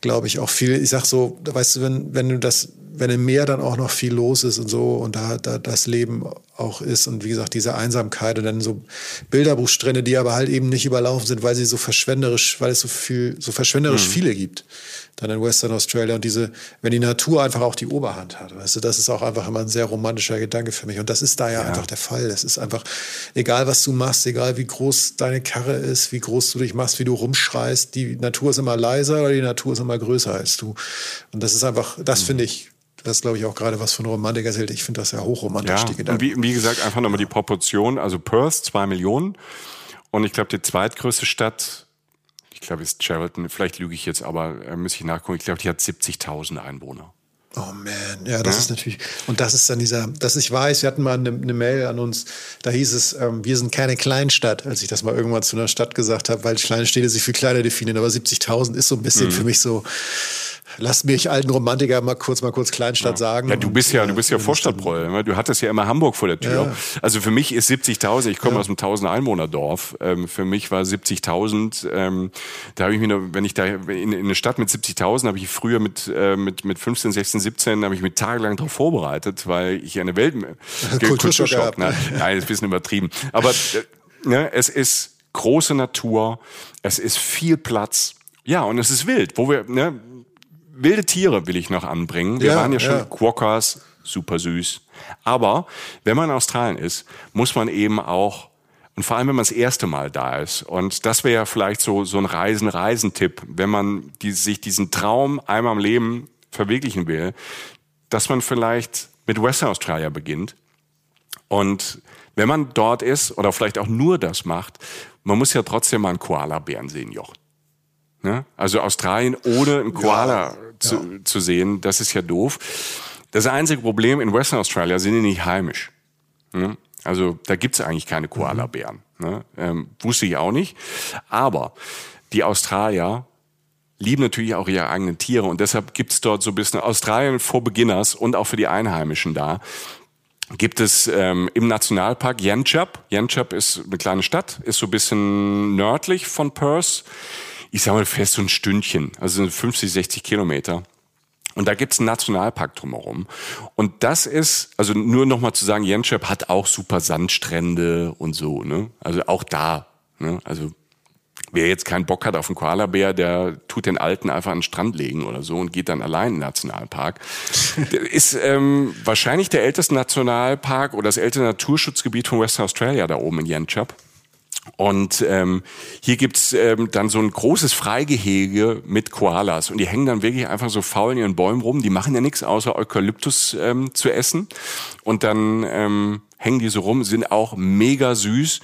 glaube ich, auch viel, ich sag so, weißt du, wenn, wenn du das, wenn im Meer dann auch noch viel los ist und so und da, da das Leben auch ist und wie gesagt diese Einsamkeit und dann so Bilderbuchstrände, die aber halt eben nicht überlaufen sind, weil sie so verschwenderisch, weil es so viel, so verschwenderisch mhm. viele gibt, dann in Western Australia und diese, wenn die Natur einfach auch die Oberhand hat, weißt du, das ist auch einfach immer ein sehr romantischer Gedanke für mich und das ist da ja, ja. einfach der Fall. Das ist einfach, egal was du machst, egal wie groß deine Karre ist, wie groß du dich machst, wie du rumschreist, die Natur ist immer leiser oder die Natur ist immer größer als du und das ist einfach, das mhm. finde ich das glaube ich auch gerade was von Romantik erzählt. Ich finde das ja hochromantisch, ja, die Gedanken. Und wie, wie gesagt, einfach nochmal die Proportion. Also Perth, zwei Millionen. Und ich glaube, die zweitgrößte Stadt, ich glaube, ist Cheriton. Vielleicht lüge ich jetzt, aber äh, muss ich nachgucken. Ich glaube, die hat 70.000 Einwohner. Oh man, ja, das ja. ist natürlich, und das ist dann dieser, dass ich weiß, wir hatten mal eine, eine Mail an uns, da hieß es, ähm, wir sind keine Kleinstadt, als ich das mal irgendwann zu einer Stadt gesagt habe, weil kleine Städte sich viel kleiner definieren, aber 70.000 ist so ein bisschen mhm. für mich so, Lass mich alten Romantiker mal kurz mal kurz Kleinstadt ja. sagen. Ja, du bist ja, du bist ja Vorstadtproll. Ne? Du hattest ja immer Hamburg vor der Tür. Ja. Also für mich ist 70.000, ich komme ja. aus einem 1000 Einwohnerdorf. Ähm, für mich war 70.000, ähm, da habe ich mir wenn ich da in, in eine Stadt mit 70.000 habe ich früher mit, äh, mit, mit 15, 16, 17 habe ich mich tagelang darauf vorbereitet, weil ich eine Welt, Kulturschock, ne? Nein, ist ein bisschen übertrieben. Aber äh, ne, es ist große Natur, es ist viel Platz. Ja, und es ist wild, wo wir, ne, wilde Tiere will ich noch anbringen. Wir ja, waren ja schon ja. Quokkas, super süß. Aber wenn man in Australien ist, muss man eben auch und vor allem, wenn man das erste Mal da ist. Und das wäre ja vielleicht so, so ein Reisen-Reisen-Tipp, wenn man die, sich diesen Traum einmal im Leben verwirklichen will, dass man vielleicht mit Western Australia beginnt. Und wenn man dort ist oder vielleicht auch nur das macht, man muss ja trotzdem mal einen Koala-Bären sehen, Joch. Ne? Also Australien ohne einen Koala ja, zu, ja. zu sehen, das ist ja doof. Das einzige Problem in Western Australia sind die nicht heimisch. Ne? Also da gibt's eigentlich keine Koala-Bären. Ne? Ähm, wusste ich auch nicht. Aber die Australier lieben natürlich auch ihre eigenen Tiere und deshalb gibt's dort so ein bisschen Australien for Beginners und auch für die Einheimischen da gibt es ähm, im Nationalpark Yanchep. Yanchep ist eine kleine Stadt, ist so ein bisschen nördlich von Perth ich sage mal fest so ein Stündchen, also 50, 60 Kilometer. Und da gibt's einen Nationalpark drumherum. Und das ist, also nur noch mal zu sagen, Jenschep hat auch super Sandstrände und so, ne? Also auch da, ne? Also wer jetzt keinen Bock hat auf einen Koalabär, der tut den Alten einfach an den Strand legen oder so und geht dann allein in den Nationalpark. ist ähm, wahrscheinlich der älteste Nationalpark oder das älteste Naturschutzgebiet von Western Australia da oben in Yanchep. Und ähm, hier gibt's ähm, dann so ein großes Freigehege mit Koalas. Und die hängen dann wirklich einfach so faul in ihren Bäumen rum. Die machen ja nichts außer Eukalyptus ähm, zu essen. Und dann ähm, hängen die so rum, sind auch mega süß.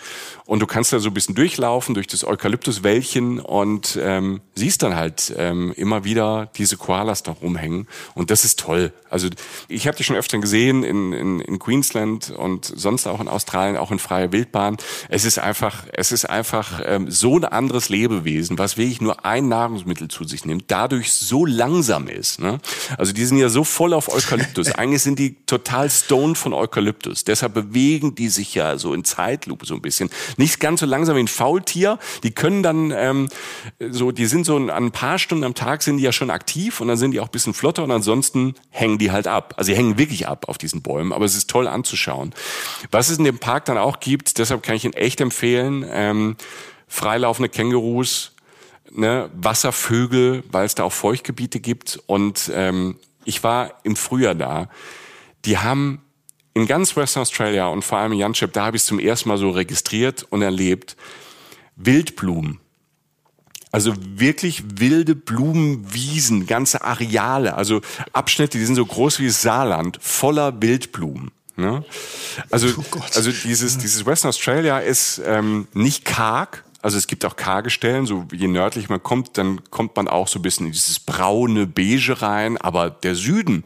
Und du kannst da so ein bisschen durchlaufen durch das Eukalyptuswäldchen und ähm, siehst dann halt ähm, immer wieder diese Koalas da rumhängen. Und das ist toll. Also ich habe die schon öfter gesehen in, in, in Queensland und sonst auch in Australien, auch in freier Wildbahn. Es ist einfach, es ist einfach ähm, so ein anderes Lebewesen, was wirklich nur ein Nahrungsmittel zu sich nimmt, dadurch so langsam ist. Ne? Also die sind ja so voll auf Eukalyptus. Eigentlich sind die total stoned von Eukalyptus. Deshalb bewegen die sich ja so in Zeitlupe so ein bisschen nicht ganz so langsam wie ein Faultier. Die können dann ähm, so, die sind so an ein paar Stunden am Tag sind die ja schon aktiv und dann sind die auch ein bisschen flotter und ansonsten hängen die halt ab. Also sie hängen wirklich ab auf diesen Bäumen, aber es ist toll anzuschauen. Was es in dem Park dann auch gibt, deshalb kann ich ihn echt empfehlen, ähm, freilaufende Kängurus, ne, Wasservögel, weil es da auch Feuchtgebiete gibt und ähm, ich war im Frühjahr da. Die haben in ganz Western Australia und vor allem in Yanchep, da habe ich es zum ersten Mal so registriert und erlebt, Wildblumen. Also wirklich wilde Blumenwiesen, ganze Areale, also Abschnitte, die sind so groß wie das Saarland, voller Wildblumen. Ne? Also, oh also dieses, dieses Western Australia ist ähm, nicht karg, also es gibt auch karge Stellen, so je nördlich man kommt, dann kommt man auch so ein bisschen in dieses braune Beige rein, aber der Süden,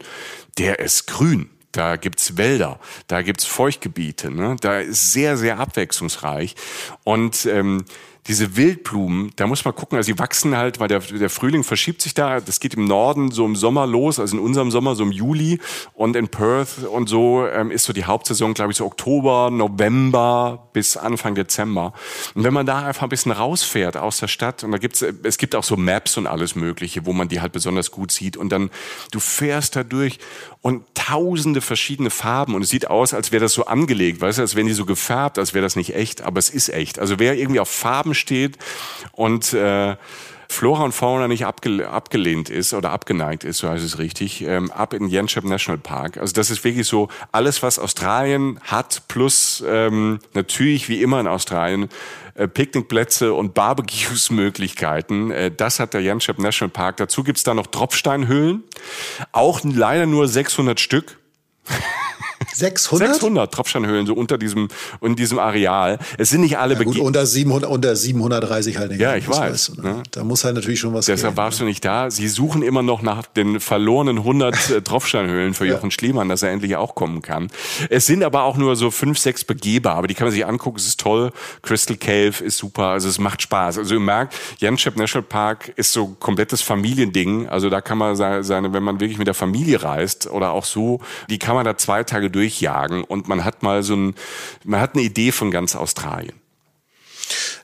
der ist grün da gibt's Wälder, da gibt's Feuchtgebiete, ne? da ist sehr, sehr abwechslungsreich. Und ähm, diese Wildblumen, da muss man gucken, also die wachsen halt, weil der, der Frühling verschiebt sich da. Das geht im Norden so im Sommer los, also in unserem Sommer so im Juli. Und in Perth und so ähm, ist so die Hauptsaison, glaube ich, so Oktober, November bis Anfang Dezember. Und wenn man da einfach ein bisschen rausfährt aus der Stadt, und da gibt's, es gibt auch so Maps und alles Mögliche, wo man die halt besonders gut sieht. Und dann, du fährst da durch und tausende verschiedene Farben und es sieht aus, als wäre das so angelegt, weißt du, als wären die so gefärbt, als wäre das nicht echt, aber es ist echt. Also wer irgendwie auf Farben steht und äh, Flora und Fauna nicht abge abgelehnt ist oder abgeneigt ist, so heißt es richtig, ähm, ab in Yanchep National Park. Also das ist wirklich so alles, was Australien hat, plus ähm, natürlich wie immer in Australien äh, Picknickplätze und Barbecues-Möglichkeiten. Äh, das hat der Yanchep National Park. Dazu gibt's da noch Tropfsteinhöhlen, auch leider nur 600 Stück. 600? 600 Tropfsteinhöhlen so unter diesem, in diesem Areal. Es sind nicht alle ja, gut, unter 700, unter 730 halt. Ja, ich weiß. Weißt du, ne? Da muss halt natürlich schon was Deshalb gehen, warst ne? du nicht da. Sie suchen immer noch nach den verlorenen 100 äh, Tropfsteinhöhlen für Jochen ja. Schliemann, dass er endlich auch kommen kann. Es sind aber auch nur so fünf, sechs begehbar, aber die kann man sich angucken. Es ist toll. Crystal Cave ist super. Also es macht Spaß. Also ihr merkt, Janschep National Park ist so komplettes Familiending. Also da kann man seine, wenn man wirklich mit der Familie reist oder auch so, die kann man da zwei Tage durchjagen und man hat mal so ein, man hat eine Idee von ganz Australien.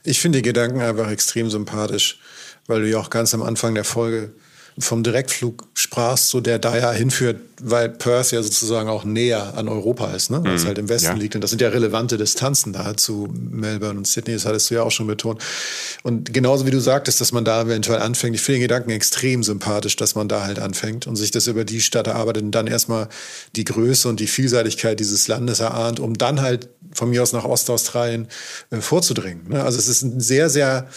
Ich finde die Gedanken einfach extrem sympathisch, weil du ja auch ganz am Anfang der Folge vom Direktflug sprachst, so der da ja hinführt, weil Perth ja sozusagen auch näher an Europa ist, ne? weil es mhm. halt im Westen ja. liegt. Und das sind ja relevante Distanzen da zu Melbourne und Sydney, das hattest du ja auch schon betont. Und genauso wie du sagtest, dass man da eventuell anfängt, ich finde den Gedanken extrem sympathisch, dass man da halt anfängt und sich das über die Stadt erarbeitet und dann erstmal die Größe und die Vielseitigkeit dieses Landes erahnt, um dann halt von mir aus nach Ostaustralien äh, vorzudringen. Ne? Also es ist ein sehr, sehr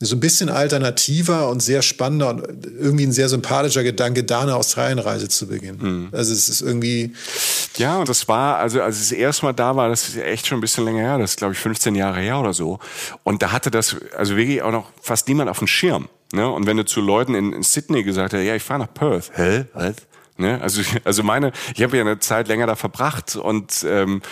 so ein bisschen alternativer und sehr spannender und irgendwie ein sehr sympathischer Gedanke, da eine Australienreise zu beginnen. Mhm. Also es ist irgendwie. Ja, und das war, also als es erste Mal da war, das ist echt schon ein bisschen länger her, das ist glaube ich 15 Jahre her oder so. Und da hatte das, also wirklich auch noch fast niemand auf dem Schirm. Ne? Und wenn du zu Leuten in, in Sydney gesagt hast, ja, ich fahre nach Perth, hä? Was? Ne? Also, also meine, ich habe ja eine Zeit länger da verbracht und ähm,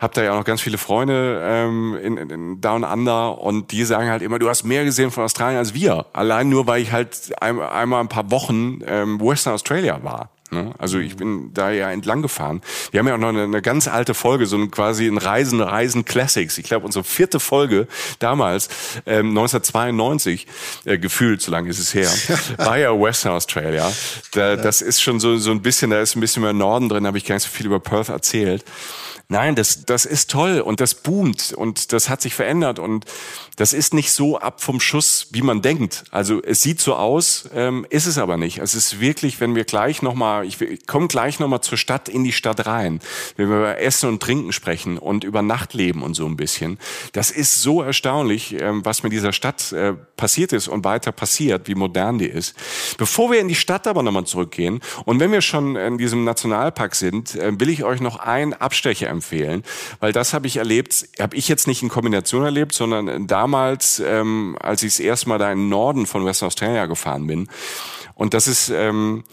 habe da ja auch noch ganz viele Freunde ähm, in, in Down Under und die sagen halt immer, du hast mehr gesehen von Australien als wir. Allein nur, weil ich halt ein, einmal ein paar Wochen ähm, Western Australia war. Ne? Also ich bin da ja entlang gefahren. Wir haben ja auch noch eine, eine ganz alte Folge, so ein quasi ein Reisen, Reisen Classics. Ich glaube, unsere vierte Folge damals, ähm, 1992, äh, gefühlt, so lange ist es her, war ja Western Australia. Da, das ist schon so, so ein bisschen, da ist ein bisschen mehr Norden drin, habe ich gar nicht so viel über Perth erzählt. Nein, das, das ist toll und das boomt und das hat sich verändert und das ist nicht so ab vom Schuss, wie man denkt. Also es sieht so aus, ähm, ist es aber nicht. Es ist wirklich, wenn wir gleich nochmal, ich, ich komme gleich nochmal zur Stadt, in die Stadt rein, wenn wir über Essen und Trinken sprechen und über Nachtleben und so ein bisschen. Das ist so erstaunlich, ähm, was mit dieser Stadt äh, passiert ist und weiter passiert, wie modern die ist. Bevor wir in die Stadt aber nochmal zurückgehen und wenn wir schon in diesem Nationalpark sind, äh, will ich euch noch einen Abstecher empfehlen, weil das habe ich erlebt, habe ich jetzt nicht in Kombination erlebt, sondern damals damals, ähm, als ich das erste Mal da den Norden von Western Australia gefahren bin. Und das ist ähm,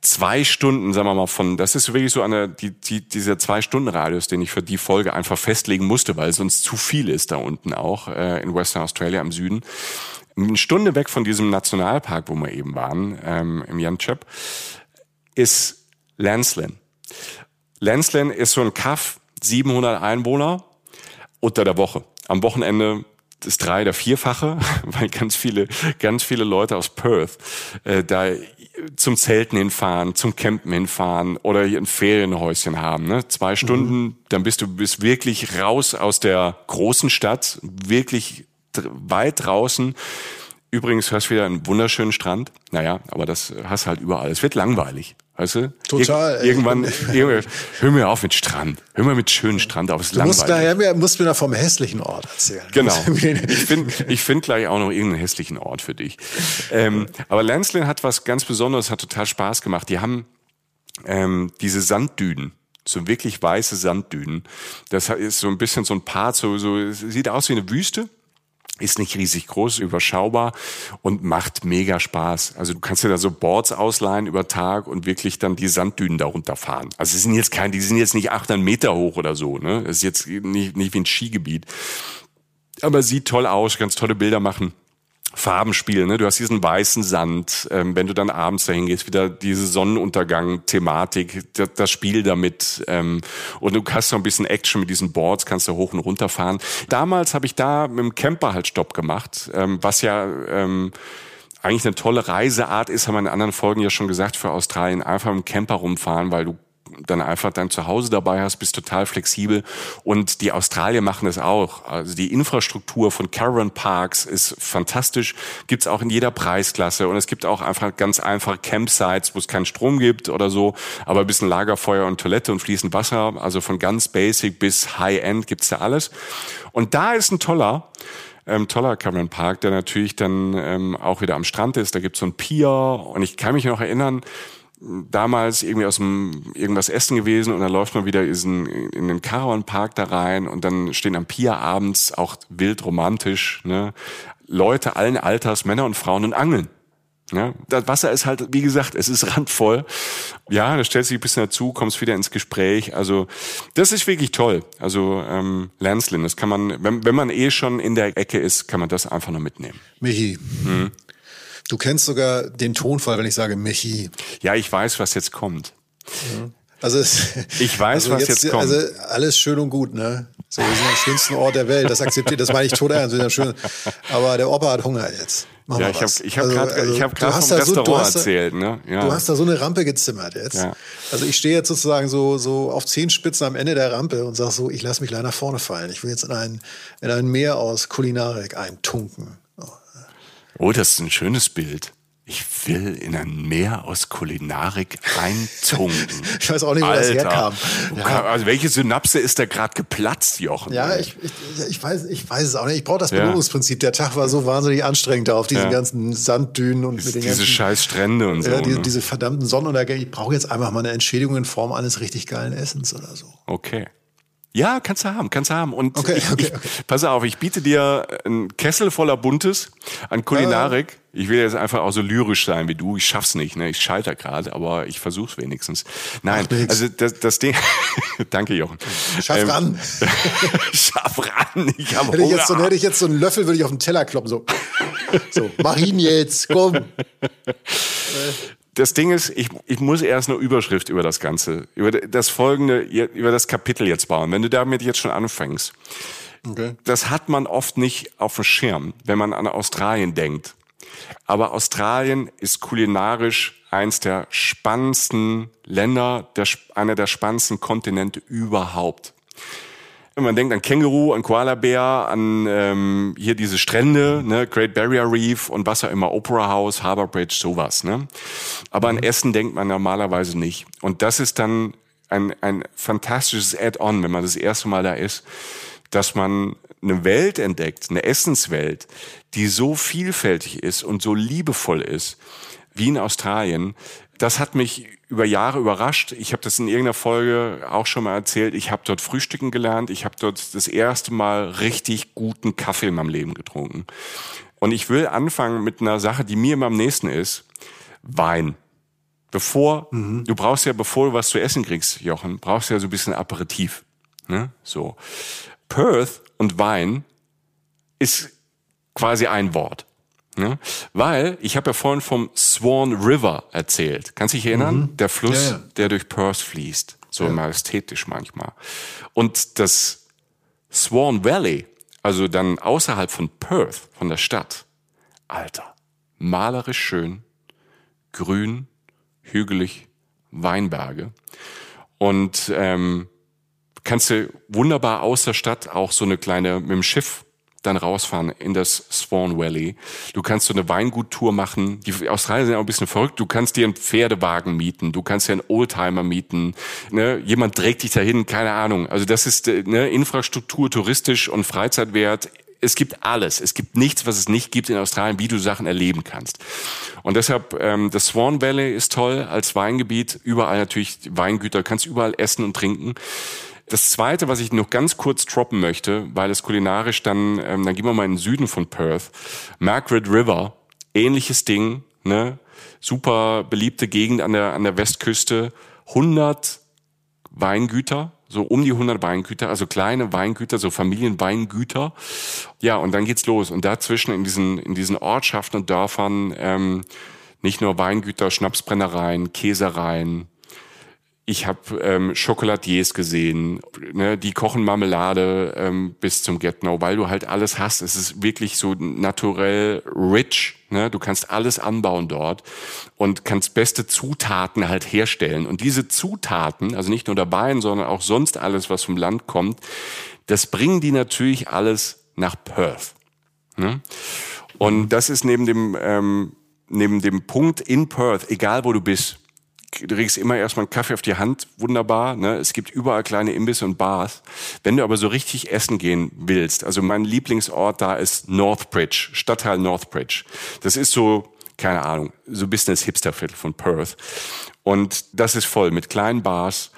zwei Stunden, sagen wir mal, von, das ist wirklich so eine, die, die, dieser zwei Stunden Radius, den ich für die Folge einfach festlegen musste, weil sonst zu viel ist da unten auch äh, in Western Australia im Süden. Eine Stunde weg von diesem Nationalpark, wo wir eben waren, ähm, im Yanchep, ist Lanslin. Lanslin ist so ein Kaff, 700 Einwohner unter der Woche. Am Wochenende das drei- oder vierfache, weil ganz viele, ganz viele Leute aus Perth äh, da zum Zelten hinfahren, zum Campen hinfahren oder hier ein Ferienhäuschen haben. Ne? Zwei Stunden, mhm. dann bist du bist wirklich raus aus der großen Stadt, wirklich weit draußen Übrigens hörst du wieder einen wunderschönen Strand. Naja, aber das hast du halt überall. Es wird langweilig. Weißt du? Total. Ir irgendwann, irgendwann, hör mir auf mit Strand. Hör mir mit schönen Strand auf. Es ist du musst daher, musst mir da vom hässlichen Ort erzählen. Genau. Ich finde ich find gleich auch noch irgendeinen hässlichen Ort für dich. Ähm, aber Lanslin hat was ganz Besonderes, hat total Spaß gemacht. Die haben ähm, diese Sanddünen so wirklich weiße Sanddünen. Das ist so ein bisschen so ein Part, so, so sieht aus wie eine Wüste, ist nicht riesig groß, überschaubar und macht mega Spaß. Also du kannst dir da so Boards ausleihen über Tag und wirklich dann die Sanddünen darunter fahren. Also sie sind jetzt kein, die sind jetzt nicht 800 Meter hoch oder so, ne? Das ist jetzt nicht, nicht wie ein Skigebiet. Aber sieht toll aus, ganz tolle Bilder machen. Farbenspiel. Ne? Du hast diesen weißen Sand, ähm, wenn du dann abends dahin gehst, wieder diese Sonnenuntergang-Thematik, das, das, Spiel damit. Ähm, und du hast so ein bisschen Action mit diesen Boards, kannst du hoch und runter fahren. Damals habe ich da mit dem Camper halt Stopp gemacht, ähm, was ja ähm, eigentlich eine tolle Reiseart ist, haben wir in anderen Folgen ja schon gesagt, für Australien einfach mit dem Camper rumfahren, weil du dann einfach dein Zuhause dabei hast, bist total flexibel. Und die Australier machen das auch. Also die Infrastruktur von Caravan Parks ist fantastisch. Gibt's auch in jeder Preisklasse. Und es gibt auch einfach ganz einfache Campsites, wo es keinen Strom gibt oder so, aber ein bisschen Lagerfeuer und Toilette und fließend Wasser. Also von ganz basic bis High-End gibt's da alles. Und da ist ein toller, ähm, toller Cameron Park, der natürlich dann ähm, auch wieder am Strand ist. Da gibt's so ein Pier und ich kann mich noch erinnern, damals irgendwie aus dem irgendwas essen gewesen und dann läuft man wieder in, in den Caravan-Park da rein und dann stehen am Pier abends auch wild romantisch ne, Leute allen Alters, Männer und Frauen und angeln. Ja, das Wasser ist halt, wie gesagt, es ist randvoll. Ja, da stellt sich ein bisschen dazu, kommst wieder ins Gespräch. Also das ist wirklich toll. Also ähm, Landslin, das kann man, wenn, wenn man eh schon in der Ecke ist, kann man das einfach nur mitnehmen. Michi, hm. Du kennst sogar den Tonfall, wenn ich sage Michi. Ja, ich weiß, was jetzt kommt. Ja. Also es, ich weiß, also was jetzt, jetzt, kommt. Also alles schön und gut, ne? So, wir sind am schönsten Ort der Welt. Das akzeptiert, das meine ich tot ernst. Schön. Aber der Opa hat Hunger jetzt. Machen ja, ich habe ich hab also, gerade also, hab vom Restaurant so, erzählt. Ne? Ja. Du hast da so eine Rampe gezimmert jetzt. Ja. Also ich stehe jetzt sozusagen so, so auf Zehenspitzen am Ende der Rampe und sage so, ich lasse mich leider nach vorne fallen. Ich will jetzt in ein, in ein Meer aus Kulinarik eintunken. Oh. das ist ein schönes Bild. Ich will in ein Meer aus Kulinarik eintunken. ich weiß auch nicht, wo Alter. das herkam. Ja. Also welche Synapse ist da gerade geplatzt, Jochen? Ja, ich, ich, ich, weiß, ich weiß es auch nicht. Ich brauche das Belohnungsprinzip. Der Tag war so wahnsinnig anstrengend da auf diesen ja. ganzen Sanddünen und Dies, mit den diese ganzen, scheiß Strände und so. Ja, diese, ne? diese verdammten Sonnenuntergänge. Ich brauche jetzt einfach mal eine Entschädigung in Form eines richtig geilen Essens oder so. Okay. Ja, kannst du haben, kannst du haben. Und okay, ich, okay, okay. pass auf, ich biete dir einen Kessel voller Buntes an Kulinarik. Ja. Ich will jetzt einfach auch so lyrisch sein wie du. Ich schaff's nicht, ne? Ich scheiter gerade, aber ich versuch's wenigstens. Nein, also das, das Ding. Danke, Jochen. Schaff ähm, ran. Schaff ran. Ich hab hätte, ich jetzt so, hätte ich jetzt so einen Löffel, würde ich auf den Teller kloppen. So, so mach ihn jetzt, komm das Ding ist, ich, ich muss erst eine Überschrift über das Ganze, über das folgende, über das Kapitel jetzt bauen. Wenn du damit jetzt schon anfängst, okay. das hat man oft nicht auf dem Schirm, wenn man an Australien denkt. Aber Australien ist kulinarisch eins der spannendsten Länder, der, einer der spannendsten Kontinente überhaupt. Man denkt an Känguru, an Koala-Bär, an ähm, hier diese Strände, ne, Great Barrier Reef und was auch immer, Opera House, Harbour Bridge, sowas. Ne? Aber an Essen denkt man normalerweise nicht. Und das ist dann ein, ein fantastisches Add-on, wenn man das erste Mal da ist, dass man eine Welt entdeckt, eine Essenswelt, die so vielfältig ist und so liebevoll ist, wie in Australien. Das hat mich über Jahre überrascht. Ich habe das in irgendeiner Folge auch schon mal erzählt. Ich habe dort frühstücken gelernt. Ich habe dort das erste Mal richtig guten Kaffee in meinem Leben getrunken. Und ich will anfangen mit einer Sache, die mir immer am nächsten ist. Wein. Bevor, mhm. du brauchst ja, bevor du was zu essen kriegst, Jochen, brauchst du ja so ein bisschen Aperitif. Ne? So. Perth und Wein ist quasi ein Wort. Ne? Weil, ich habe ja vorhin vom Swan River erzählt. Kannst du dich erinnern? Mhm. Der Fluss, ja, ja. der durch Perth fließt. So ja. majestätisch manchmal. Und das Swan Valley, also dann außerhalb von Perth, von der Stadt, Alter, malerisch schön, grün, hügelig, Weinberge. Und ähm, kannst du wunderbar aus der Stadt auch so eine kleine mit dem Schiff dann rausfahren in das Swan Valley. Du kannst so eine Weinguttour machen. Die Australier sind auch ein bisschen verrückt. Du kannst dir einen Pferdewagen mieten. Du kannst dir einen Oldtimer mieten. Ne? Jemand trägt dich dahin. Keine Ahnung. Also das ist äh, ne, Infrastruktur, touristisch und Freizeitwert es gibt alles. Es gibt nichts, was es nicht gibt in Australien, wie du Sachen erleben kannst. Und deshalb, ähm, das Swan Valley ist toll als Weingebiet. Überall natürlich Weingüter, kannst überall essen und trinken. Das Zweite, was ich noch ganz kurz droppen möchte, weil es kulinarisch dann, ähm, dann gehen wir mal in den Süden von Perth. Margaret River, ähnliches Ding, ne? super beliebte Gegend an der, an der Westküste. 100 Weingüter, so um die 100 Weingüter, also kleine Weingüter, so Familienweingüter. Ja, und dann geht's los. Und dazwischen in diesen, in diesen Ortschaften und Dörfern ähm, nicht nur Weingüter, Schnapsbrennereien, Käsereien, ich habe ähm, Chocolatiers gesehen, ne, die kochen Marmelade ähm, bis zum Get No, weil du halt alles hast. Es ist wirklich so naturell rich. Ne? Du kannst alles anbauen dort und kannst beste Zutaten halt herstellen. Und diese Zutaten, also nicht nur der Wein, sondern auch sonst alles, was vom Land kommt, das bringen die natürlich alles nach Perth. Ne? Und das ist neben dem ähm, neben dem Punkt in Perth, egal wo du bist du kriegst immer erstmal einen Kaffee auf die Hand, wunderbar. Ne? Es gibt überall kleine Imbisse und Bars. Wenn du aber so richtig essen gehen willst, also mein Lieblingsort da ist Northbridge, Stadtteil Northbridge. Das ist so keine Ahnung, so ein bisschen das Hipsterviertel von Perth. Und das ist voll mit kleinen Bars,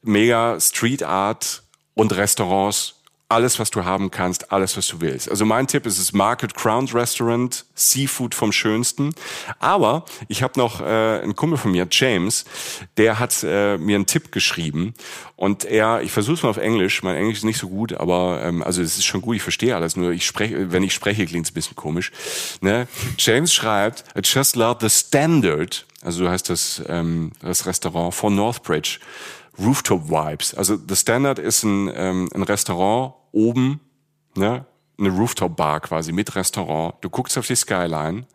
mega Street Art und Restaurants alles, was du haben kannst, alles, was du willst. Also mein Tipp ist das Market Crowned Restaurant, Seafood vom Schönsten. Aber ich habe noch äh, einen Kumpel von mir, James, der hat äh, mir einen Tipp geschrieben und er, ich versuche es mal auf Englisch, mein Englisch ist nicht so gut, aber ähm, also es ist schon gut, ich verstehe alles, nur ich spreche, wenn ich spreche, klingt es ein bisschen komisch. Ne? James schreibt, I just love the standard, also heißt das, ähm, das Restaurant von Northbridge. Rooftop Vibes. Also The Standard ist ein, ähm, ein Restaurant oben, ne, eine Rooftop Bar quasi mit Restaurant. Du guckst auf die Skyline.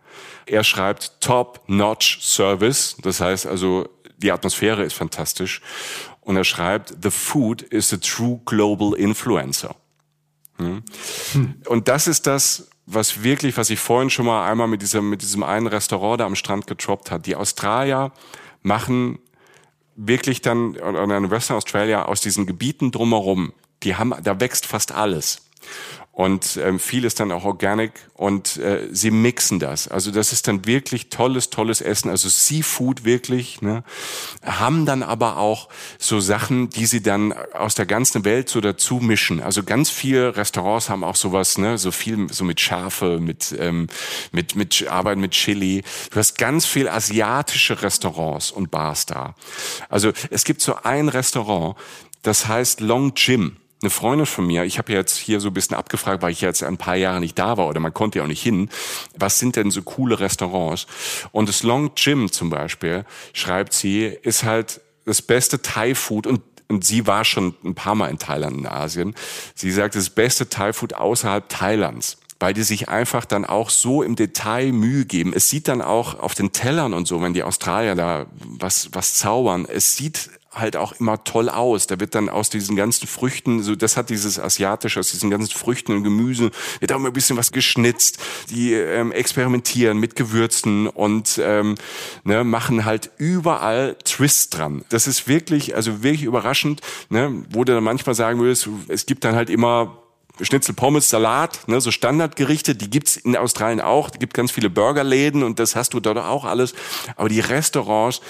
Er schreibt Top-Notch Service. Das heißt also, die Atmosphäre ist fantastisch. Und er schreibt, The food is a true global influencer. Hm? Hm. Und das ist das, was wirklich, was ich vorhin schon mal einmal mit diesem, mit diesem einen Restaurant da am Strand getroppt hat. Die Australier machen wirklich dann, in Western Australia aus diesen Gebieten drumherum, die haben, da wächst fast alles. Und ähm, viel ist dann auch organic und äh, sie mixen das. Also das ist dann wirklich tolles, tolles Essen. Also Seafood wirklich. Ne? Haben dann aber auch so Sachen, die sie dann aus der ganzen Welt so dazu mischen. Also ganz viele Restaurants haben auch sowas, ne, so viel so mit Schärfe, mit ähm, mit mit Arbeit mit Chili. Du hast ganz viel asiatische Restaurants und Bars da. Also es gibt so ein Restaurant, das heißt Long Jim eine Freundin von mir, ich habe jetzt hier so ein bisschen abgefragt, weil ich jetzt ein paar Jahre nicht da war oder man konnte ja auch nicht hin, was sind denn so coole Restaurants? Und das Long Gym zum Beispiel, schreibt sie, ist halt das beste Thai-Food und und sie war schon ein paar Mal in Thailand in Asien. Sie sagt, das beste Thai-Food außerhalb Thailands weil die sich einfach dann auch so im Detail Mühe geben. Es sieht dann auch auf den Tellern und so, wenn die Australier da was, was zaubern, es sieht halt auch immer toll aus. Da wird dann aus diesen ganzen Früchten, so das hat dieses asiatische, aus diesen ganzen Früchten und Gemüse, wird auch immer ein bisschen was geschnitzt. Die ähm, experimentieren mit Gewürzen und ähm, ne, machen halt überall Twists dran. Das ist wirklich, also wirklich überraschend, ne, wo du dann manchmal sagen würdest, es gibt dann halt immer Schnitzel, Pommes, Salat, ne, so Standardgerichte, die gibt's in Australien auch. Es gibt ganz viele Burgerläden und das hast du dort auch alles. Aber die Restaurants,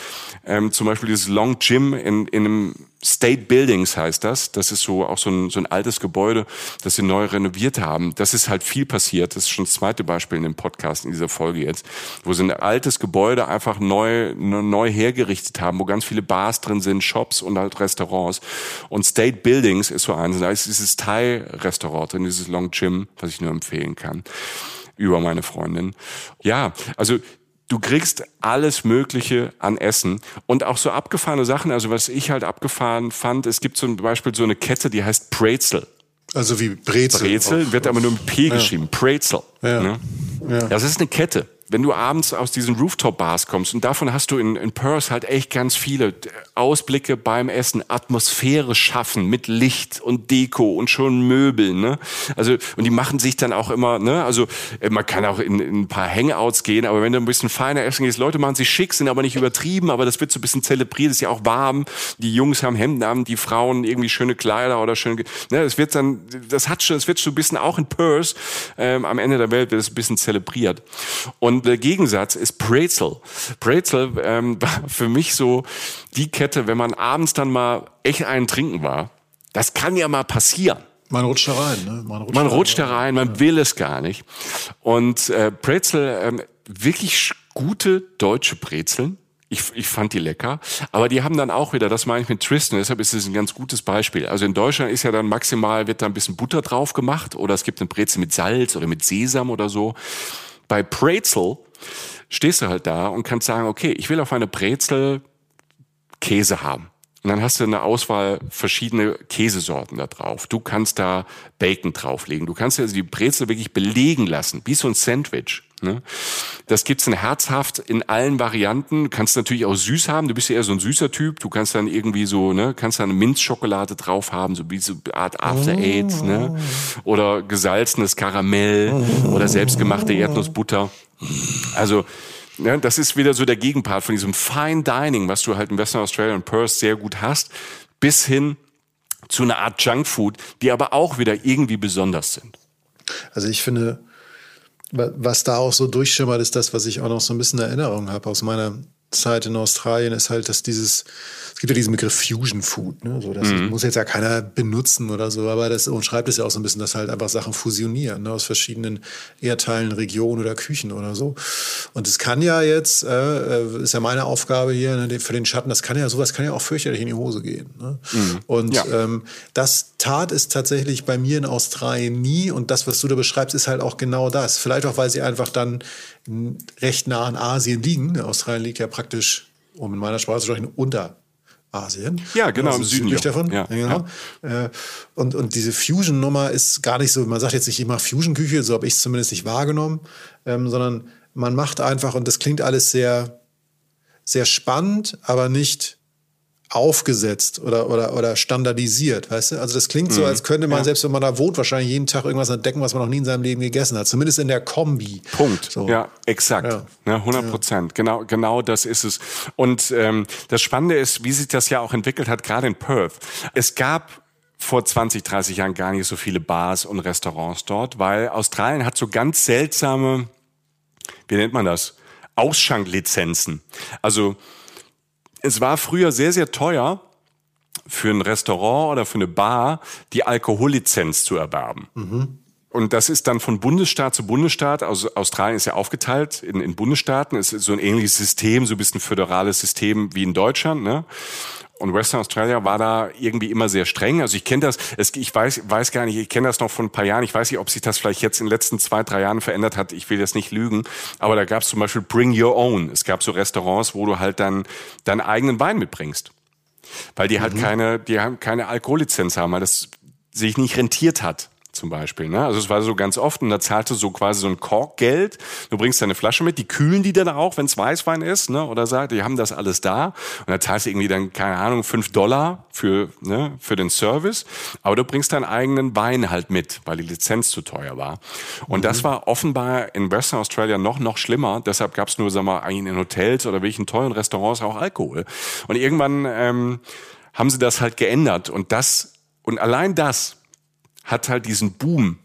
ähm, zum Beispiel dieses Long Gym in, in einem State Buildings heißt das. Das ist so auch so ein, so ein altes Gebäude, das sie neu renoviert haben. Das ist halt viel passiert. Das ist schon das zweite Beispiel in dem Podcast, in dieser Folge jetzt, wo sie ein altes Gebäude einfach neu, neu hergerichtet haben, wo ganz viele Bars drin sind, Shops und halt Restaurants. Und State Buildings ist so eins. Da ist dieses Thai-Restaurant drin, dieses Long Gym, was ich nur empfehlen kann über meine Freundin. Ja, also du kriegst alles Mögliche an Essen und auch so abgefahrene Sachen. Also was ich halt abgefahren fand, es gibt zum Beispiel so eine Kette, die heißt Brezel. Also wie Brezel. Brezel wird aber nur mit P geschrieben. Ja. Brezel. Ja. Ne? Ja. Das ist eine Kette wenn du abends aus diesen Rooftop-Bars kommst, und davon hast du in, in Perth halt echt ganz viele Ausblicke beim Essen, Atmosphäre schaffen mit Licht und Deko und schon Möbeln, ne? Also, und die machen sich dann auch immer, ne? Also, äh, man kann auch in, in ein paar Hangouts gehen, aber wenn du ein bisschen feiner essen gehst, Leute machen sich schick, sind aber nicht übertrieben, aber das wird so ein bisschen zelebriert, ist ja auch warm. Die Jungs haben Hemden an, die Frauen irgendwie schöne Kleider oder schöne, ne? Das wird dann, das hat schon, das wird schon ein bisschen auch in Perth, ähm, am Ende der Welt wird es ein bisschen zelebriert. Und und der Gegensatz ist Brezel. Brezel ähm, war für mich so die Kette, wenn man abends dann mal echt einen trinken war. Das kann ja mal passieren. Man rutscht da rein, ne? Man rutscht, man rutscht da rein, man ja. will es gar nicht. Und äh, Brezel, ähm, wirklich gute deutsche Brezeln. Ich, ich fand die lecker, aber die haben dann auch wieder, das meine ich mit Tristan, deshalb ist es ein ganz gutes Beispiel. Also in Deutschland ist ja dann maximal, wird da ein bisschen Butter drauf gemacht oder es gibt eine Brezel mit Salz oder mit Sesam oder so. Bei Brezel stehst du halt da und kannst sagen, okay, ich will auf eine Brezel Käse haben. Und dann hast du eine Auswahl verschiedene Käsesorten da drauf. Du kannst da Bacon drauflegen. Du kannst also die Brezel wirklich belegen lassen, wie so ein Sandwich. Ne? Das gibt's in herzhaft in allen Varianten. Du kannst natürlich auch süß haben. Du bist ja eher so ein süßer Typ. Du kannst dann irgendwie so, ne, kannst dann Minzschokolade drauf haben, so wie so Art After Eight, ne? Oder gesalzenes Karamell oder selbstgemachte Erdnussbutter. Also, ne, das ist wieder so der Gegenpart von diesem Fine Dining, was du halt in Western Australia und Perth sehr gut hast, bis hin zu einer Art Junkfood, die aber auch wieder irgendwie besonders sind. Also ich finde, was da auch so durchschimmert, ist das, was ich auch noch so ein bisschen Erinnerung habe aus meiner Zeit in Australien, ist halt, dass dieses es gibt ja diesen Begriff Fusion Food, ne? so, das mhm. muss jetzt ja keiner benutzen oder so, aber das umschreibt es ja auch so ein bisschen, dass halt einfach Sachen fusionieren ne? aus verschiedenen Erdteilen, Regionen oder Küchen oder so. Und es kann ja jetzt, äh, äh ist ja meine Aufgabe hier ne, für den Schatten, das kann ja sowas kann ja auch fürchterlich in die Hose gehen. Ne? Mhm. Und ja. ähm, das tat es tatsächlich bei mir in Australien nie. Und das, was du da beschreibst, ist halt auch genau das. Vielleicht auch, weil sie einfach dann recht nah an Asien liegen. Australien liegt ja praktisch, um in meiner Sprache zu sprechen, unter Asien. Ja, genau, also im Süden davon. Ja, genau. Ja. Äh, und, und diese Fusion-Nummer ist gar nicht so, man sagt jetzt nicht, ich mache Fusion-Küche, so habe ich es zumindest nicht wahrgenommen, ähm, sondern man macht einfach, und das klingt alles sehr, sehr spannend, aber nicht aufgesetzt oder, oder, oder standardisiert, weißt du? Also das klingt so, mhm. als könnte man, ja. selbst wenn man da wohnt, wahrscheinlich jeden Tag irgendwas entdecken, was man noch nie in seinem Leben gegessen hat. Zumindest in der Kombi. Punkt. So. Ja, exakt. Ja. Ja, 100 Prozent. Genau, genau das ist es. Und ähm, das Spannende ist, wie sich das ja auch entwickelt hat, gerade in Perth. Es gab vor 20, 30 Jahren gar nicht so viele Bars und Restaurants dort, weil Australien hat so ganz seltsame, wie nennt man das? Ausschanklizenzen. Also es war früher sehr, sehr teuer, für ein Restaurant oder für eine Bar die Alkohollizenz zu erwerben. Mhm. Und das ist dann von Bundesstaat zu Bundesstaat. Also Australien ist ja aufgeteilt in, in Bundesstaaten. Es ist so ein ähnliches System, so ein bisschen föderales System wie in Deutschland. Ne? Und Western Australia war da irgendwie immer sehr streng. Also ich kenne das, es, ich weiß, weiß gar nicht, ich kenne das noch von ein paar Jahren. Ich weiß nicht, ob sich das vielleicht jetzt in den letzten zwei, drei Jahren verändert hat. Ich will jetzt nicht lügen. Aber da gab es zum Beispiel Bring Your Own. Es gab so Restaurants, wo du halt dann deinen eigenen Wein mitbringst. Weil die halt mhm. keine, die haben keine Alkohollizenz haben, weil das sich nicht rentiert hat zum Beispiel. Ne? Also es war so ganz oft und da zahlst du so quasi so ein Korkgeld. Du bringst deine Flasche mit, die kühlen die dann auch, wenn es Weißwein ist, ne? oder sagt, die haben das alles da. Und da zahlst du irgendwie dann, keine Ahnung, fünf Dollar für, ne, für den Service. Aber du bringst deinen eigenen Wein halt mit, weil die Lizenz zu teuer war. Und mhm. das war offenbar in Western Australia noch, noch schlimmer. Deshalb gab es nur, sagen wir, eigentlich in Hotels oder welchen teuren Restaurants auch Alkohol. Und irgendwann ähm, haben sie das halt geändert. Und das, und allein das hat halt diesen Boom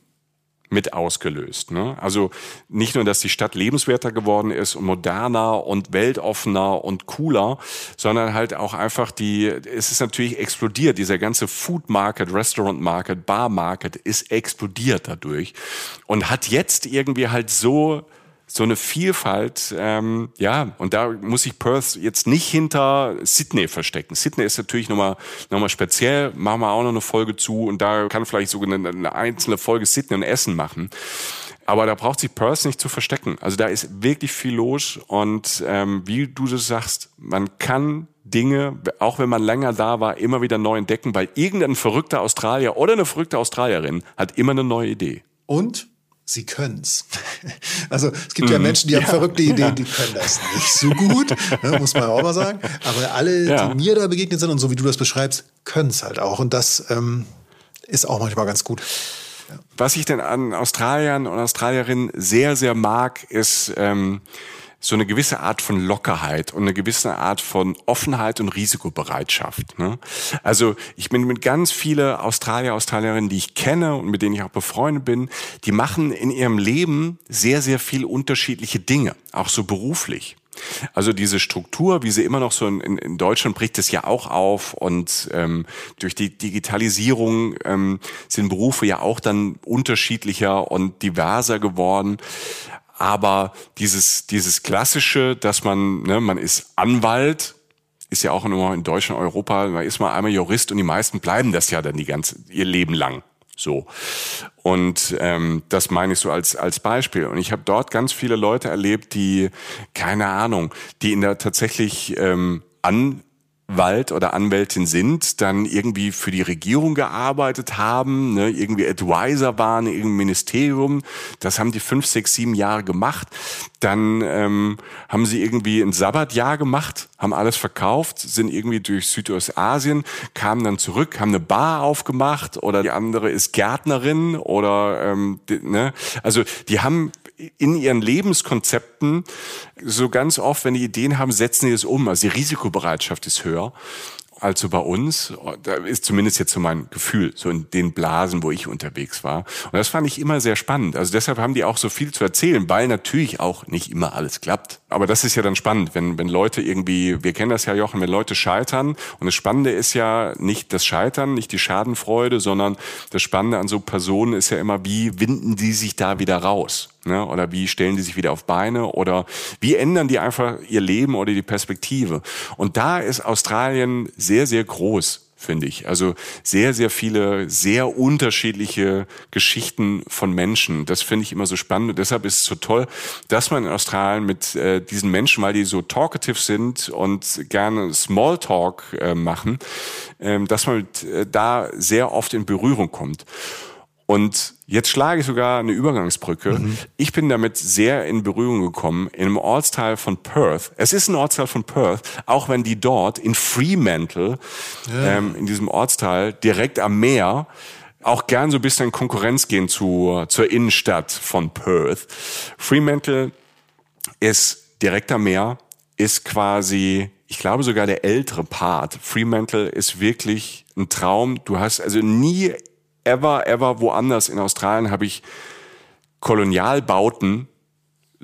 mit ausgelöst. Ne? Also nicht nur, dass die Stadt lebenswerter geworden ist und moderner und weltoffener und cooler, sondern halt auch einfach die, es ist natürlich explodiert. Dieser ganze Food Market, Restaurant Market, Bar Market ist explodiert dadurch und hat jetzt irgendwie halt so so eine Vielfalt, ähm, ja, und da muss ich Perth jetzt nicht hinter Sydney verstecken. Sydney ist natürlich nochmal noch mal speziell, machen wir auch noch eine Folge zu und da kann vielleicht sogar eine, eine einzelne Folge Sydney und Essen machen. Aber da braucht sich Perth nicht zu verstecken. Also da ist wirklich viel los und ähm, wie du das sagst, man kann Dinge, auch wenn man länger da war, immer wieder neu entdecken, weil irgendein verrückter Australier oder eine verrückte Australierin hat immer eine neue Idee. Und sie können's. Also es gibt ja mhm. Menschen, die haben ja, verrückte Ideen, ja. die können das nicht so gut, ne, muss man auch mal sagen. Aber alle, ja. die mir da begegnet sind und so wie du das beschreibst, können es halt auch. Und das ähm, ist auch manchmal ganz gut. Was ich denn an Australiern und Australierinnen sehr, sehr mag, ist ähm, so eine gewisse Art von Lockerheit und eine gewisse Art von Offenheit und Risikobereitschaft. Ne? Also ich bin mit ganz viele Australier, Australierinnen, die ich kenne und mit denen ich auch befreundet bin, die machen in ihrem Leben sehr, sehr viel unterschiedliche Dinge, auch so beruflich. Also diese Struktur, wie sie immer noch so in, in Deutschland bricht es ja auch auf und ähm, durch die Digitalisierung ähm, sind Berufe ja auch dann unterschiedlicher und diverser geworden. Aber dieses, dieses klassische, dass man, ne, man ist Anwalt, ist ja auch immer in Deutschland, Europa, man ist mal einmal Jurist und die meisten bleiben das ja dann die ganze, ihr Leben lang. So. Und ähm, das meine ich so als, als Beispiel. Und ich habe dort ganz viele Leute erlebt, die, keine Ahnung, die in der tatsächlich ähm, an Anwalt oder Anwältin sind, dann irgendwie für die Regierung gearbeitet haben, ne, irgendwie Advisor waren im Ministerium. Das haben die fünf, sechs, sieben Jahre gemacht. Dann ähm, haben sie irgendwie ein Sabbatjahr gemacht, haben alles verkauft, sind irgendwie durch Südostasien, kamen dann zurück, haben eine Bar aufgemacht oder die andere ist Gärtnerin oder ähm, die, ne, also die haben in ihren Lebenskonzepten so ganz oft, wenn die Ideen haben, setzen die es um. Also die Risikobereitschaft ist höher. als so bei uns. Da ist zumindest jetzt so mein Gefühl, so in den Blasen, wo ich unterwegs war. Und das fand ich immer sehr spannend. Also deshalb haben die auch so viel zu erzählen, weil natürlich auch nicht immer alles klappt. Aber das ist ja dann spannend, wenn, wenn Leute irgendwie, wir kennen das ja, Jochen, wenn Leute scheitern. Und das Spannende ist ja nicht das Scheitern, nicht die Schadenfreude, sondern das Spannende an so Personen ist ja immer, wie winden die sich da wieder raus? Ne? Oder wie stellen die sich wieder auf Beine? Oder wie ändern die einfach ihr Leben oder die Perspektive? Und da ist Australien sehr, sehr groß finde ich. Also sehr, sehr viele, sehr unterschiedliche Geschichten von Menschen. Das finde ich immer so spannend. Und deshalb ist es so toll, dass man in Australien mit äh, diesen Menschen, weil die so talkative sind und gerne Smalltalk äh, machen, äh, dass man mit, äh, da sehr oft in Berührung kommt. Und jetzt schlage ich sogar eine Übergangsbrücke. Mhm. Ich bin damit sehr in Berührung gekommen in einem Ortsteil von Perth. Es ist ein Ortsteil von Perth, auch wenn die dort in Fremantle, ja. ähm, in diesem Ortsteil direkt am Meer, auch gern so ein bisschen in Konkurrenz gehen zu, zur Innenstadt von Perth. Fremantle ist direkt am Meer, ist quasi, ich glaube sogar der ältere Part. Fremantle ist wirklich ein Traum. Du hast also nie ever, ever woanders. In Australien habe ich Kolonialbauten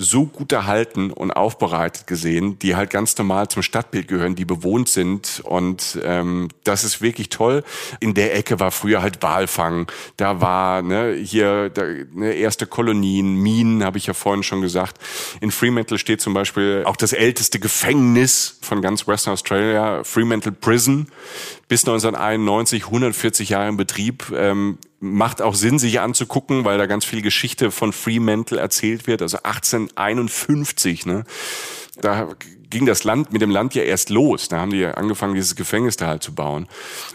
so gut erhalten und aufbereitet gesehen, die halt ganz normal zum Stadtbild gehören, die bewohnt sind. Und ähm, das ist wirklich toll. In der Ecke war früher halt Walfang. Da war ne, hier da, ne, erste Kolonien, Minen, habe ich ja vorhin schon gesagt. In Fremantle steht zum Beispiel auch das älteste Gefängnis von ganz Western Australia, Fremantle Prison bis 1991 140 Jahre in Betrieb. Ähm, macht auch Sinn, sich anzugucken, weil da ganz viel Geschichte von Fremantle erzählt wird. Also 1851, ne? Da ging das Land mit dem Land ja erst los. Da haben die angefangen, dieses Gefängnis da halt zu bauen.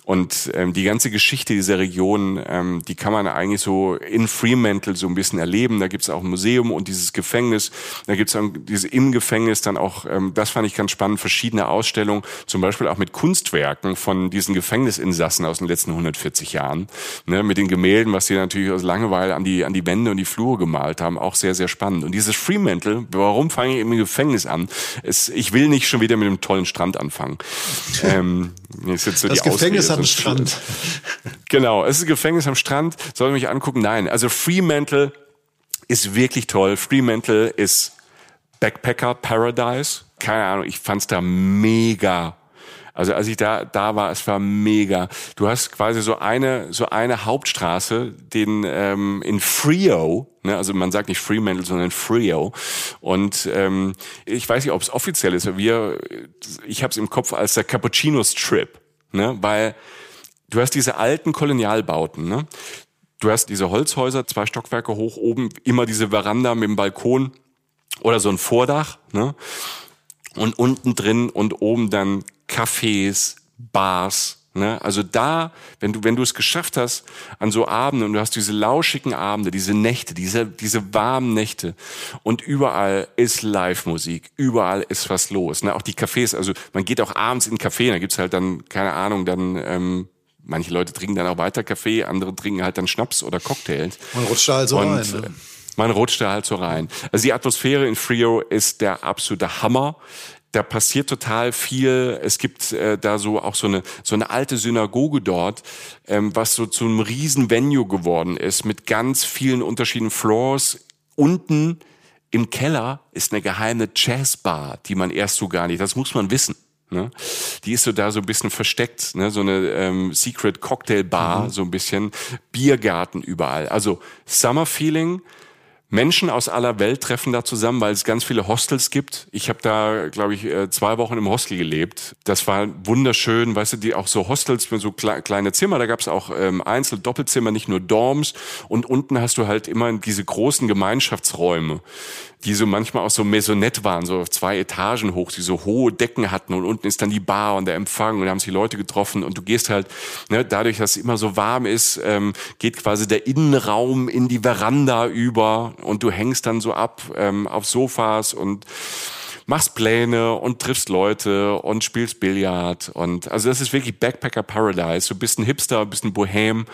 Und ähm, die ganze Geschichte dieser Region, ähm, die kann man eigentlich so in Fremantle so ein bisschen erleben. Da gibt's auch ein Museum und dieses Gefängnis. Da gibt's dann diese im Gefängnis dann auch, ähm, das fand ich ganz spannend, verschiedene Ausstellungen, zum Beispiel auch mit Kunstwerken von diesen Gefängnisinsassen aus den letzten 140 Jahren. Ne, mit den Gemälden, was sie natürlich aus Langeweile an die, an die Wände und die Flure gemalt haben. Auch sehr, sehr spannend. Und dieses Fremantle, warum fange ich im Gefängnis an? Es, ich will nicht schon wieder mit einem tollen Strand anfangen. ähm, so das Gefängnis Ausrede. am Strand. Genau, es ist ein Gefängnis am Strand. Soll ich mich angucken? Nein. Also Fremantle ist wirklich toll. Fremantle ist Backpacker Paradise. Keine Ahnung, ich fand's da mega also als ich da da war, es war mega. Du hast quasi so eine so eine Hauptstraße, den ähm, in Frio, ne, also man sagt nicht Fremantle, sondern Frio. Und ähm, ich weiß nicht, ob es offiziell ist, aber wir, ich habe es im Kopf als der Cappuccino Strip, ne, weil du hast diese alten Kolonialbauten, ne. Du hast diese Holzhäuser, zwei Stockwerke hoch oben, immer diese Veranda mit dem Balkon oder so ein Vordach, ne? Und unten drin und oben dann Cafés, Bars, Ne? Also da, wenn du, wenn du es geschafft hast, an so Abenden und du hast diese lauschigen Abende, diese Nächte, diese, diese warmen Nächte und überall ist Live-Musik, überall ist was los. Ne? Auch die Cafés, also man geht auch abends in einen Café, da gibt's halt dann, keine Ahnung, dann ähm, manche Leute trinken dann auch weiter Kaffee, andere trinken halt dann Schnaps oder Cocktails. Man rutscht da halt so und, rein. Ne? Man rutscht da halt so rein. Also die Atmosphäre in Frio ist der absolute Hammer da passiert total viel. Es gibt äh, da so auch so eine so eine alte Synagoge dort, ähm, was so zu einem riesen Venue geworden ist mit ganz vielen unterschiedlichen Floors. Unten im Keller ist eine geheime Jazzbar, die man erst so gar nicht. Das muss man wissen. Ne? Die ist so da so ein bisschen versteckt, ne? so eine ähm, Secret Cocktail Bar, mhm. so ein bisschen Biergarten überall. Also Summer Feeling Menschen aus aller Welt treffen da zusammen, weil es ganz viele Hostels gibt. Ich habe da, glaube ich, äh, zwei Wochen im Hostel gelebt. Das war wunderschön, weißt du, die auch so Hostels mit so kleine Zimmer. Da gab es auch ähm, Einzel-, Doppelzimmer, nicht nur Dorms. Und unten hast du halt immer diese großen Gemeinschaftsräume die so manchmal auch so Maisonette waren, so zwei Etagen hoch, die so hohe Decken hatten und unten ist dann die Bar und der Empfang und da haben sich Leute getroffen und du gehst halt, ne, dadurch, dass es immer so warm ist, ähm, geht quasi der Innenraum in die Veranda über und du hängst dann so ab ähm, auf Sofas und machst Pläne und triffst Leute und spielst Billard und also das ist wirklich Backpacker Paradise. Du bist ein Hipster, bist ein Bohem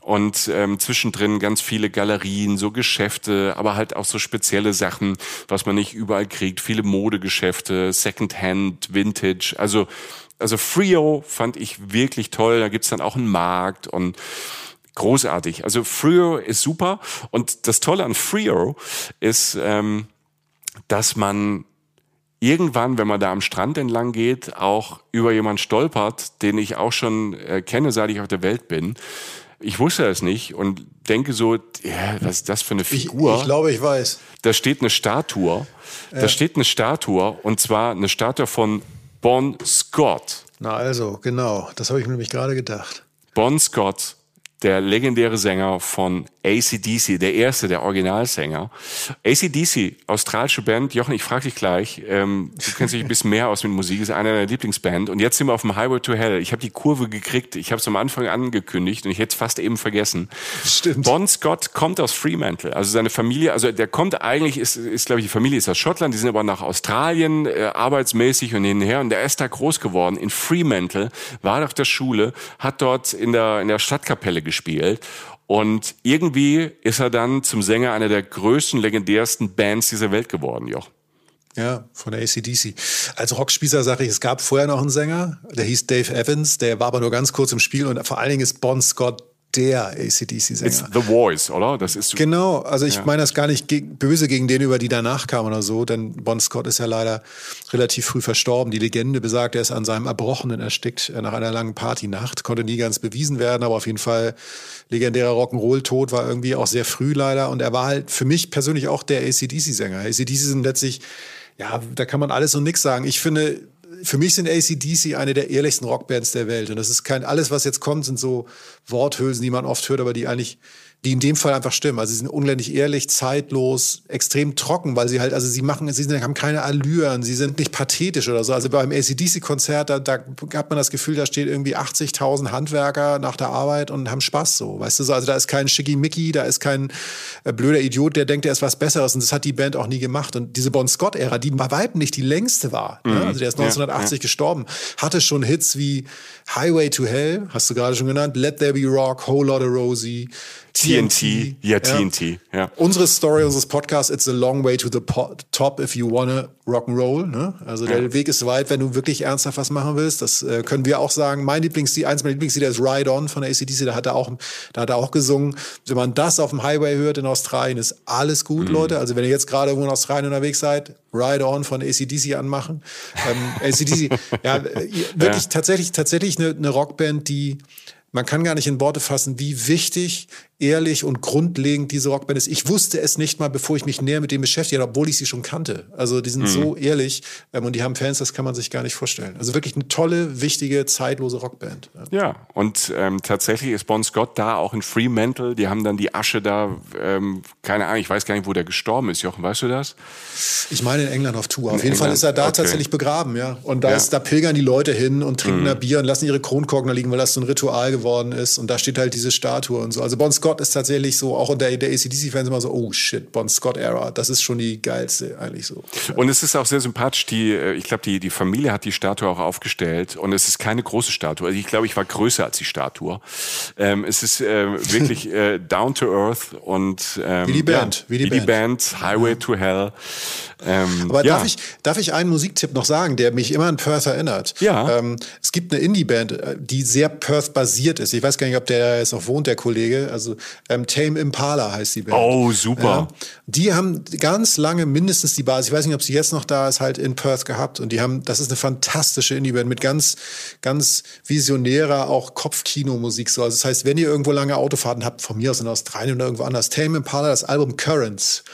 und ähm, zwischendrin ganz viele Galerien, so Geschäfte, aber halt auch so spezielle Sachen, was man nicht überall kriegt, viele Modegeschäfte, Secondhand, Vintage, also also Frio fand ich wirklich toll. Da gibt's dann auch einen Markt und großartig. Also Frio ist super. Und das Tolle an Frio ist, ähm, dass man irgendwann, wenn man da am Strand entlang geht, auch über jemanden stolpert, den ich auch schon äh, kenne, seit ich auf der Welt bin. Ich wusste es nicht und denke so, ja, was ist das für eine Figur? Ich, ich glaube, ich weiß. Da steht eine Statue. Ja. Da steht eine Statue und zwar eine Statue von Bon Scott. Na also, genau. Das habe ich mir nämlich gerade gedacht. Bon Scott der legendäre Sänger von ACDC, der erste, der Originalsänger. ACDC, australische Band. Jochen, ich frage dich gleich, ähm, du kennst dich ein bisschen mehr aus mit Musik, ist einer deiner Lieblingsband. Und jetzt sind wir auf dem Highway to Hell. Ich habe die Kurve gekriegt, ich habe es am Anfang angekündigt und ich hätte es fast eben vergessen. Stimmt. Bon Scott kommt aus Fremantle, also seine Familie, also der kommt eigentlich, ist, ist glaube ich, die Familie ist aus Schottland, die sind aber nach Australien äh, arbeitsmäßig und hinher und der ist da groß geworden in Fremantle, war auf der Schule, hat dort in der, in der Stadtkapelle gespielt und irgendwie ist er dann zum Sänger einer der größten, legendärsten Bands dieser Welt geworden, Joch. Ja, von der ACDC. Als Rockspießer sage ich, es gab vorher noch einen Sänger, der hieß Dave Evans, der war aber nur ganz kurz im Spiel und vor allen Dingen ist Bon Scott der ACDC-Sänger. It's The Voice, oder? Das ist genau, also ich ja. meine das gar nicht ge böse gegen den, über die danach kamen oder so, denn Bon Scott ist ja leider relativ früh verstorben. Die Legende besagt, er ist an seinem Erbrochenen erstickt äh, nach einer langen Partynacht. Konnte nie ganz bewiesen werden, aber auf jeden Fall legendärer Rock'n'Roll-Tod war irgendwie auch sehr früh leider. Und er war halt für mich persönlich auch der ACDC-Sänger. ACDC sind letztlich, ja, da kann man alles und nichts sagen. Ich finde, für mich sind ACDC eine der ehrlichsten Rockbands der Welt. Und das ist kein, alles, was jetzt kommt, sind so Worthülsen, die man oft hört, aber die eigentlich die in dem Fall einfach stimmen. Also sie sind unendlich ehrlich, zeitlos, extrem trocken, weil sie halt, also sie machen, sie haben keine Allüren, sie sind nicht pathetisch oder so. Also beim ACDC-Konzert, da, da hat man das Gefühl, da steht irgendwie 80.000 Handwerker nach der Arbeit und haben Spaß so, weißt du so. Also da ist kein Schickimicki, da ist kein äh, blöder Idiot, der denkt, er ist was Besseres und das hat die Band auch nie gemacht. Und diese Bon Scott-Ära, die bei weitem nicht die längste war, ne? mhm. ne? also der ist 1980 ja, ja. gestorben, hatte schon Hits wie Highway to Hell, hast du gerade schon genannt, Let There Be Rock, Whole Lotta Rosie, TNT, ja, TNT, ja. Unsere Story unseres Podcasts, it's a long way to the top if you wanna rock'n'roll. Ne? Also der ja. Weg ist weit, wenn du wirklich ernsthaft was machen willst. Das äh, können wir auch sagen. Mein Lieblingslied, eins meiner Lieblingslieder ist Ride On von der ACDC. Da hat er auch, da hat er auch gesungen. Wenn man das auf dem Highway hört in Australien, ist alles gut, mhm. Leute. Also wenn ihr jetzt gerade irgendwo in Australien unterwegs seid, Ride On von ACDC anmachen. Ähm, ACDC, ja, äh, wirklich ja. tatsächlich, tatsächlich eine, eine Rockband, die man kann gar nicht in Worte fassen, wie wichtig ehrlich und grundlegend diese Rockband ist. Ich wusste es nicht mal, bevor ich mich näher mit dem beschäftigt habe, obwohl ich sie schon kannte. Also die sind mhm. so ehrlich ähm, und die haben Fans, das kann man sich gar nicht vorstellen. Also wirklich eine tolle, wichtige, zeitlose Rockband. Ja, ja und ähm, tatsächlich ist Bon Scott da auch in Fremantle. Die haben dann die Asche da, ähm, keine Ahnung, ich weiß gar nicht, wo der gestorben ist. Jochen, weißt du das? Ich meine in England auf Tour. In auf jeden England? Fall ist er da okay. tatsächlich begraben, ja. Und da, ja. ist, da pilgern die Leute hin und trinken mhm. da Bier und lassen ihre Kronkorken da liegen, weil das so ein Ritual geworden ist. Und da steht halt diese Statue und so. Also Bon Scott ist tatsächlich so, auch unter der ACDC-Fans immer so, oh shit, Bon Scott-Era, das ist schon die geilste eigentlich so. Und es ist auch sehr sympathisch, die, äh, ich glaube, die, die Familie hat die Statue auch aufgestellt und es ist keine große Statue. Also ich glaube, ich war größer als die Statue. Ähm, es ist äh, wirklich äh, down to earth und ähm, wie die Band, ja, wie die, wie Band. die Band, Highway to Hell. Ähm, Aber ja. darf, ich, darf ich einen Musiktipp noch sagen, der mich immer an Perth erinnert? Ja. Ähm, es gibt eine Indie-Band, äh, die sehr Perth-basiert ist. Ich weiß gar nicht, ob der jetzt noch wohnt, der Kollege. Also ähm, Tame Impala heißt die Band. Oh, super. Ja. Die haben ganz lange mindestens die Basis, ich weiß nicht, ob sie jetzt noch da ist, halt in Perth gehabt. Und die haben, das ist eine fantastische Indie-Band mit ganz, ganz visionärer auch Kopfkino-Musik. So. Also das heißt, wenn ihr irgendwo lange Autofahrten habt, von mir aus in Australien oder irgendwo anders, Tame Impala, das Album Currents.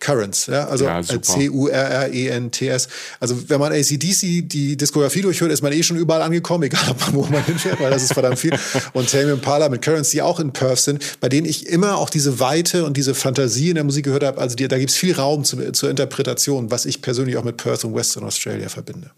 Currents, ja, also ja, C-U-R-R-E-N-T-S. Also wenn man ACDC die Diskografie durchhört, ist man eh schon überall angekommen, egal wo man hinfährt, weil das ist verdammt viel. Und Tame Impala mit Currents, die auch in Perth sind, bei denen ich immer auch diese Weite und diese Fantasie in der Musik gehört habe. Also die, da gibt es viel Raum zu, zur Interpretation, was ich persönlich auch mit Perth und Western Australia verbinde.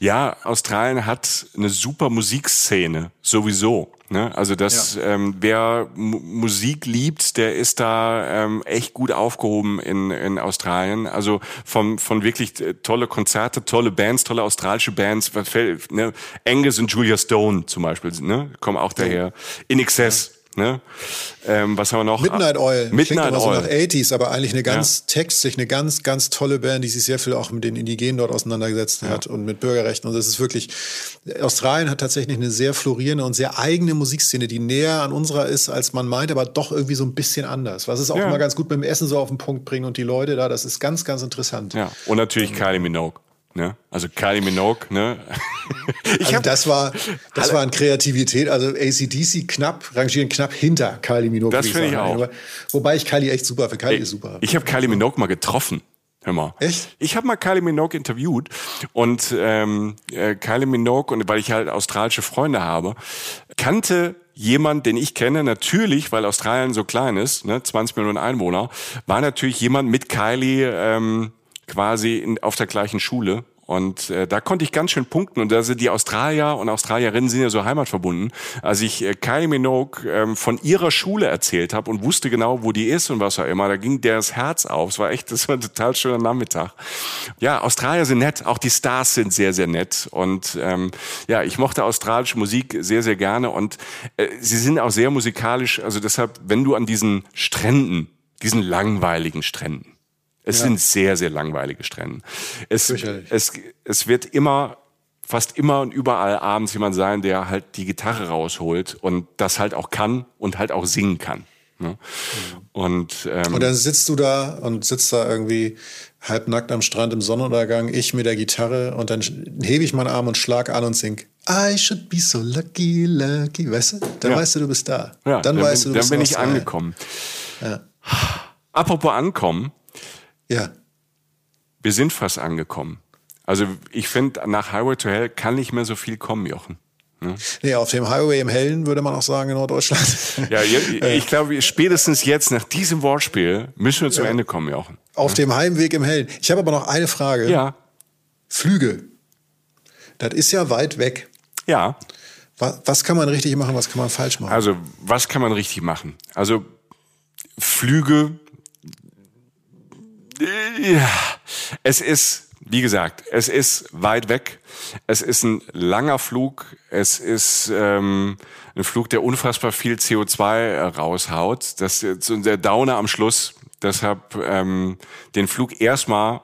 Ja, Australien hat eine super Musikszene, sowieso. Ne? Also das, ja. ähm, wer M Musik liebt, der ist da ähm, echt gut aufgehoben in, in Australien. Also von, von wirklich äh, tolle Konzerte, tolle Bands, tolle australische Bands. Was fällt, ne? Angus und Julia Stone zum Beispiel, ne? kommen auch daher. In Excess. Ja Ne? Ähm, was haben wir noch? Midnight Oil. Midnight Klingt immer Oil. so nach 80s, aber eigentlich eine ganz textlich, eine ganz, ganz tolle Band, die sich sehr viel auch mit den Indigenen dort auseinandergesetzt hat und mit Bürgerrechten. Und das ist wirklich, Australien hat tatsächlich eine sehr florierende und sehr eigene Musikszene, die näher an unserer ist, als man meint, aber doch irgendwie so ein bisschen anders. Was es auch Ja. immer ganz gut mit dem Essen so auf den Punkt bringen und die Leute da, das ist ganz, ganz interessant. Ja, und natürlich Kylie Minogue. Ne? Also Kylie Minogue, ne? ich Also hab, das war, das war an Kreativität. Also ACDC knapp, rangieren knapp hinter Kylie Minogue. Das finde ich auch. Aber, wobei ich Kylie echt super finde. Kylie ist super. Ich habe Kylie Minogue mal getroffen. Hör mal. Echt? Ich habe mal Kylie Minogue interviewt und ähm, äh, Kylie Minogue, und weil ich halt australische Freunde habe, kannte jemand, den ich kenne, natürlich, weil Australien so klein ist, ne, 20 Millionen Einwohner, war natürlich jemand mit Kylie ähm, quasi in, auf der gleichen Schule. Und äh, da konnte ich ganz schön punkten. Und da sind die Australier und Australierinnen sind ja so heimatverbunden. Als ich äh, Kylie Minogue ähm, von ihrer Schule erzählt habe und wusste genau, wo die ist und was auch immer, da ging der das Herz auf. Es war echt, das war ein total schöner Nachmittag. Ja, Australier sind nett, auch die Stars sind sehr, sehr nett. Und ähm, ja, ich mochte australische Musik sehr, sehr gerne. Und äh, sie sind auch sehr musikalisch. Also deshalb, wenn du an diesen Stränden, diesen langweiligen Stränden, es Ja. sind sehr, sehr langweilige Strände. Es, es, es wird immer, fast immer und überall abends jemand sein, der halt die Gitarre rausholt und das halt auch kann und halt auch singen kann. Ne? Und, ähm, Und dann sitzt du da und sitzt da irgendwie halbnackt am Strand im Sonnenuntergang, ich mit der Gitarre und dann hebe ich meinen Arm und schlag an und sing I should be so lucky, lucky, weißt du? Dann Ja. weißt du, du bist da. ja, dann, weißt bin, du, du dann bist bin in ich angekommen. Ja. Apropos ankommen, ja. wir sind fast angekommen. Also ich finde, nach Highway to Hell kann nicht mehr so viel kommen, Jochen. Nee, auf dem Highway im Hellen würde man auch sagen in Norddeutschland. Ja, ich glaube, spätestens jetzt nach diesem Wortspiel müssen wir zum Ende kommen, Jochen. auf dem Heimweg im Hellen. Ich habe aber noch eine Frage. Ja, Flüge. Das ist ja weit weg. ja. Was, was kann man richtig machen, was kann man falsch machen? Also, was kann man richtig machen? Also, Flüge, ja, es ist, wie gesagt, es ist weit weg. Es ist ein langer Flug. Es ist ähm, ein Flug, der unfassbar viel CO2 äh, raushaut. Das ist der Downer am Schluss. Deshalb ähm, den Flug erstmal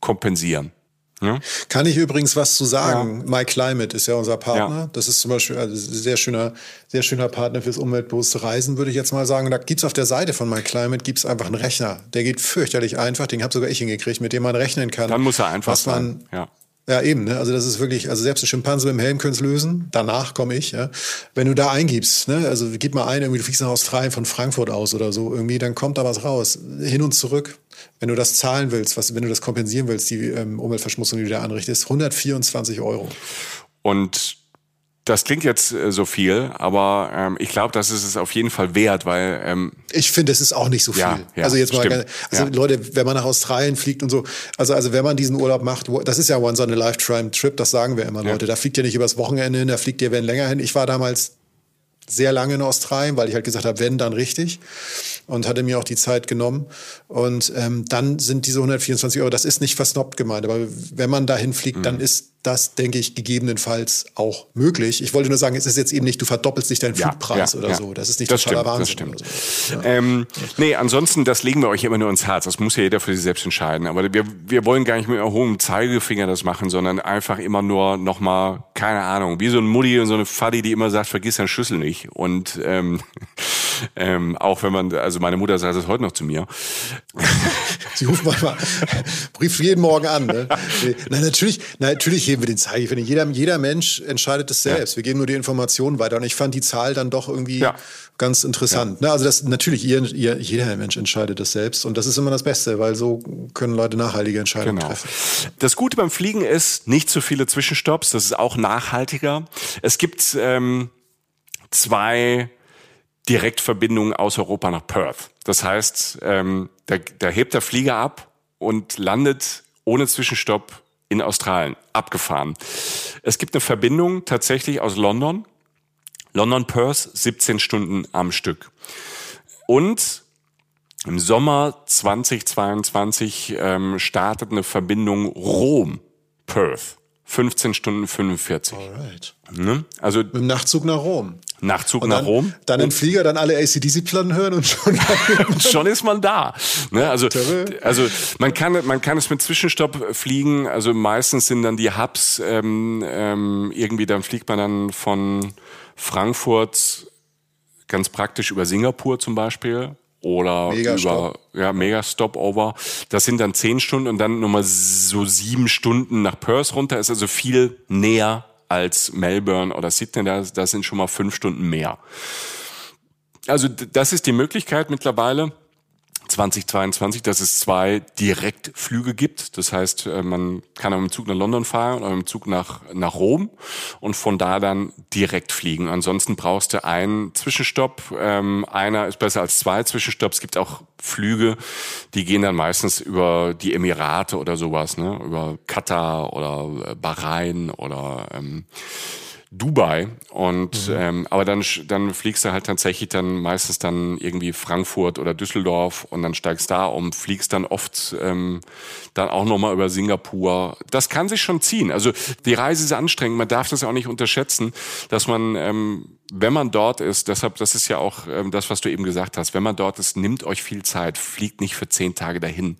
kompensieren. Ja? Kann ich übrigens was zu sagen? My Climate ist ja unser Partner. Ja. Das ist zum Beispiel also sehr schöner, sehr schöner Partner fürs umweltbewusste Reisen, würde ich jetzt mal sagen. Da gibt's auf der Seite von My Climate gibt's einfach einen Rechner. Der geht fürchterlich einfach. Den habe sogar ich hingekriegt, mit dem man rechnen kann. Dann muss er einfach was man, sein. Ja. Ja, eben, ne? Also das ist wirklich, also selbst ein Schimpanse mit dem Helm können es lösen. Danach komme ich, ja. Wenn du da eingibst, ne, also gib mal ein, irgendwie, du fliegst nach Australien von Frankfurt aus oder so, irgendwie, dann kommt da was raus. Hin und zurück. Wenn du das zahlen willst, was, wenn du das kompensieren willst, die ähm, Umweltverschmutzung, die du da anrichtest, 124 Euro. Und das klingt jetzt äh, so viel, aber ähm, ich glaube, das ist es auf jeden Fall wert, weil ähm, Ich finde, es ist auch nicht so viel. Ja, ja, also jetzt mal, stimmt. ganz- also Ja. Leute, wenn man nach Australien fliegt und so, also also wenn man diesen Urlaub macht, das ist ja once on a lifetime Trip, das sagen wir immer, Leute. Da fliegt ihr nicht übers Wochenende hin, da fliegt ihr wenn länger hin. Ich war damals sehr lange in Australien, weil ich halt gesagt habe, wenn, dann richtig. Und hatte mir auch die Zeit genommen. Und ähm, dann sind diese 124 Euro, das ist nicht versnobbt gemeint, aber wenn man dahin fliegt, Mhm. dann ist das, denke ich, gegebenenfalls auch möglich. Ich wollte nur sagen, es ist jetzt eben nicht, du verdoppelst nicht deinen Ja, Flugpreis ja, oder ja. so. Das ist nicht Das totaler stimmt, das Wahnsinn. stimmt. So. Ähm, nee, ansonsten, das legen wir euch immer nur ins Herz. Das muss ja jeder für sich selbst entscheiden. Aber wir, wir wollen gar nicht mit erhobenem Zeigefinger das machen, sondern einfach immer nur nochmal, keine Ahnung, wie so ein Mutti und so eine Faddy, die immer sagt, vergiss deinen Schlüssel nicht. Und ähm, ähm, auch wenn man, also meine Mutter sagt es heute noch zu mir. Sie ruft manchmal, rief jeden Morgen an. Ne? Na, natürlich, na, natürlich heben wir den Zeigefinger. Jeder, jeder Mensch entscheidet es selbst. Wir geben nur die Informationen weiter. Und ich fand die Zahl dann doch irgendwie Ja. ganz interessant. Ne? Also das natürlich, ihr, ihr, jeder Mensch entscheidet es selbst. Und das ist immer das Beste, weil so können Leute nachhaltige Entscheidungen Genau. treffen. Das Gute beim Fliegen ist, nicht zu viele Zwischenstopps. Das ist auch nachhaltiger. Es gibt ähm, zwei Direktverbindungen aus Europa nach Perth. Das heißt, ähm, da, da hebt der Flieger ab und landet ohne Zwischenstopp in Australien. Abgefahren. Es gibt eine Verbindung tatsächlich aus London. London Perth 17 Stunden am Stück. Und im Sommer 2022 ähm, startet eine Verbindung Rom-Perth. 15 Stunden 45. Alright. Ne? Also Mit dem Nachtzug nach Rom. Nachzug Und nach dann, Rom. Dann im Flieger, dann alle ACDC-Platten hören und schon. Und schon ist man da. Ne? Also, also man kann man kann es mit Zwischenstopp fliegen. Also meistens sind dann die Hubs ähm, ähm, irgendwie. Dann fliegt man dann von Frankfurt ganz praktisch über Singapur zum Beispiel oder Mega über ja mega Stopover. Das sind dann zehn Stunden und dann nochmal so sieben Stunden nach Perth runter. Ist also viel näher als Melbourne oder Sydney. Da, das sind schon mal fünf Stunden mehr. Also das ist die Möglichkeit mittlerweile. 2022, dass es zwei Direktflüge gibt. Das heißt, äh, man kann mit dem Zug nach London fahren oder mit dem Zug nach, nach Rom und von da dann direkt fliegen. Ansonsten brauchst du einen Zwischenstopp. Ähm, einer ist besser als zwei Zwischenstopps. Es gibt auch Flüge, die gehen dann meistens über die Emirate oder sowas, ne? über Katar oder äh, Bahrain oder ähm, Dubai und ähm, aber dann dann fliegst du halt tatsächlich dann meistens dann irgendwie Frankfurt oder Düsseldorf und dann steigst da um, fliegst dann oft ähm, dann auch noch mal über Singapur. Das kann sich schon ziehen. Also die Reise ist anstrengend. Man darf das auch nicht unterschätzen, dass man ähm, wenn man dort ist, deshalb, das ist ja auch ähm, das, was du eben gesagt hast, wenn man dort ist, nimmt euch viel Zeit, fliegt nicht für zehn Tage dahin.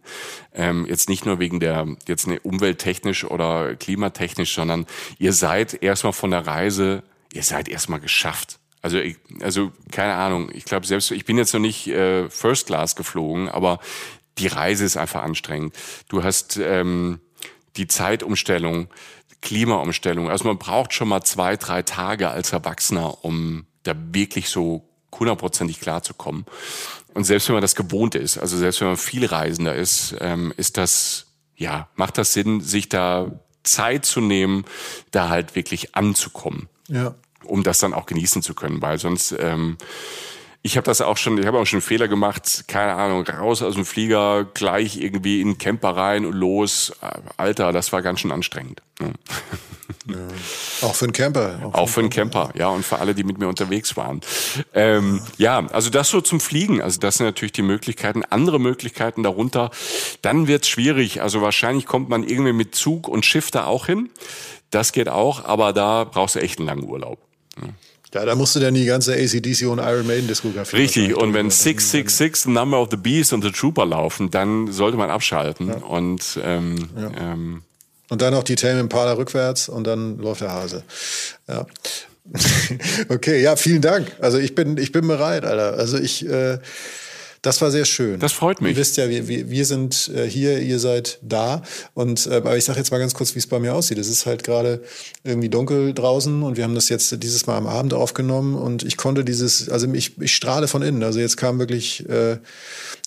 Ähm, jetzt nicht nur wegen der, jetzt ne, umwelttechnisch oder klimatechnisch, sondern ihr seid erstmal von der Reise, ihr seid erstmal geschafft. Also, ich, also keine Ahnung, ich glaube selbst, ich bin jetzt noch nicht äh, First Class geflogen, aber die Reise ist einfach anstrengend. Du hast ähm, die Zeitumstellung, Klimaumstellung. Also man braucht schon mal zwei, drei Tage als Erwachsener, um da wirklich so hundertprozentig klarzukommen. Und selbst wenn man das gewohnt ist, also selbst wenn man viel Reisender ist, ähm, ist das, ja, macht das Sinn, sich da Zeit zu nehmen, da halt wirklich anzukommen ja. um das dann auch genießen zu können, weil sonst ähm, ich habe das auch schon, ich habe auch schon Fehler gemacht, keine Ahnung, raus aus dem Flieger, gleich irgendwie in den Camper rein und los. Alter, das war ganz schön anstrengend. Ne? Auch für einen Camper. Auch für einen Camper, ja, und für alle, die mit mir unterwegs waren. Ähm, ja, also das so zum Fliegen. Also das sind natürlich die Möglichkeiten. Andere Möglichkeiten darunter, dann wird's schwierig. Also wahrscheinlich kommt man irgendwie mit Zug und Schiff da auch hin. Das geht auch, aber da brauchst du echt einen langen Urlaub. Ja, da musst du dann die ganze ACDC und Iron Maiden Diskografie. Richtig, und wenn drüber- 666, The Number of the Beast und The Trooper laufen, dann sollte man abschalten. Und ähm, ähm, Und dann noch die Tame Impala rückwärts und dann läuft der Hase. Ja. okay, ja, vielen Dank. Also ich bin, ich bin bereit, Alter. Also ich, äh, das war sehr schön. Das freut mich. Ihr wisst ja, wir, wir, wir sind äh, hier, ihr seid da. Und äh, aber ich sage jetzt mal ganz kurz, wie es bei mir aussieht. Es ist halt gerade irgendwie dunkel draußen und wir haben das jetzt dieses Mal am Abend aufgenommen und ich konnte dieses, also ich, ich strahle von innen. Also jetzt kam wirklich, äh,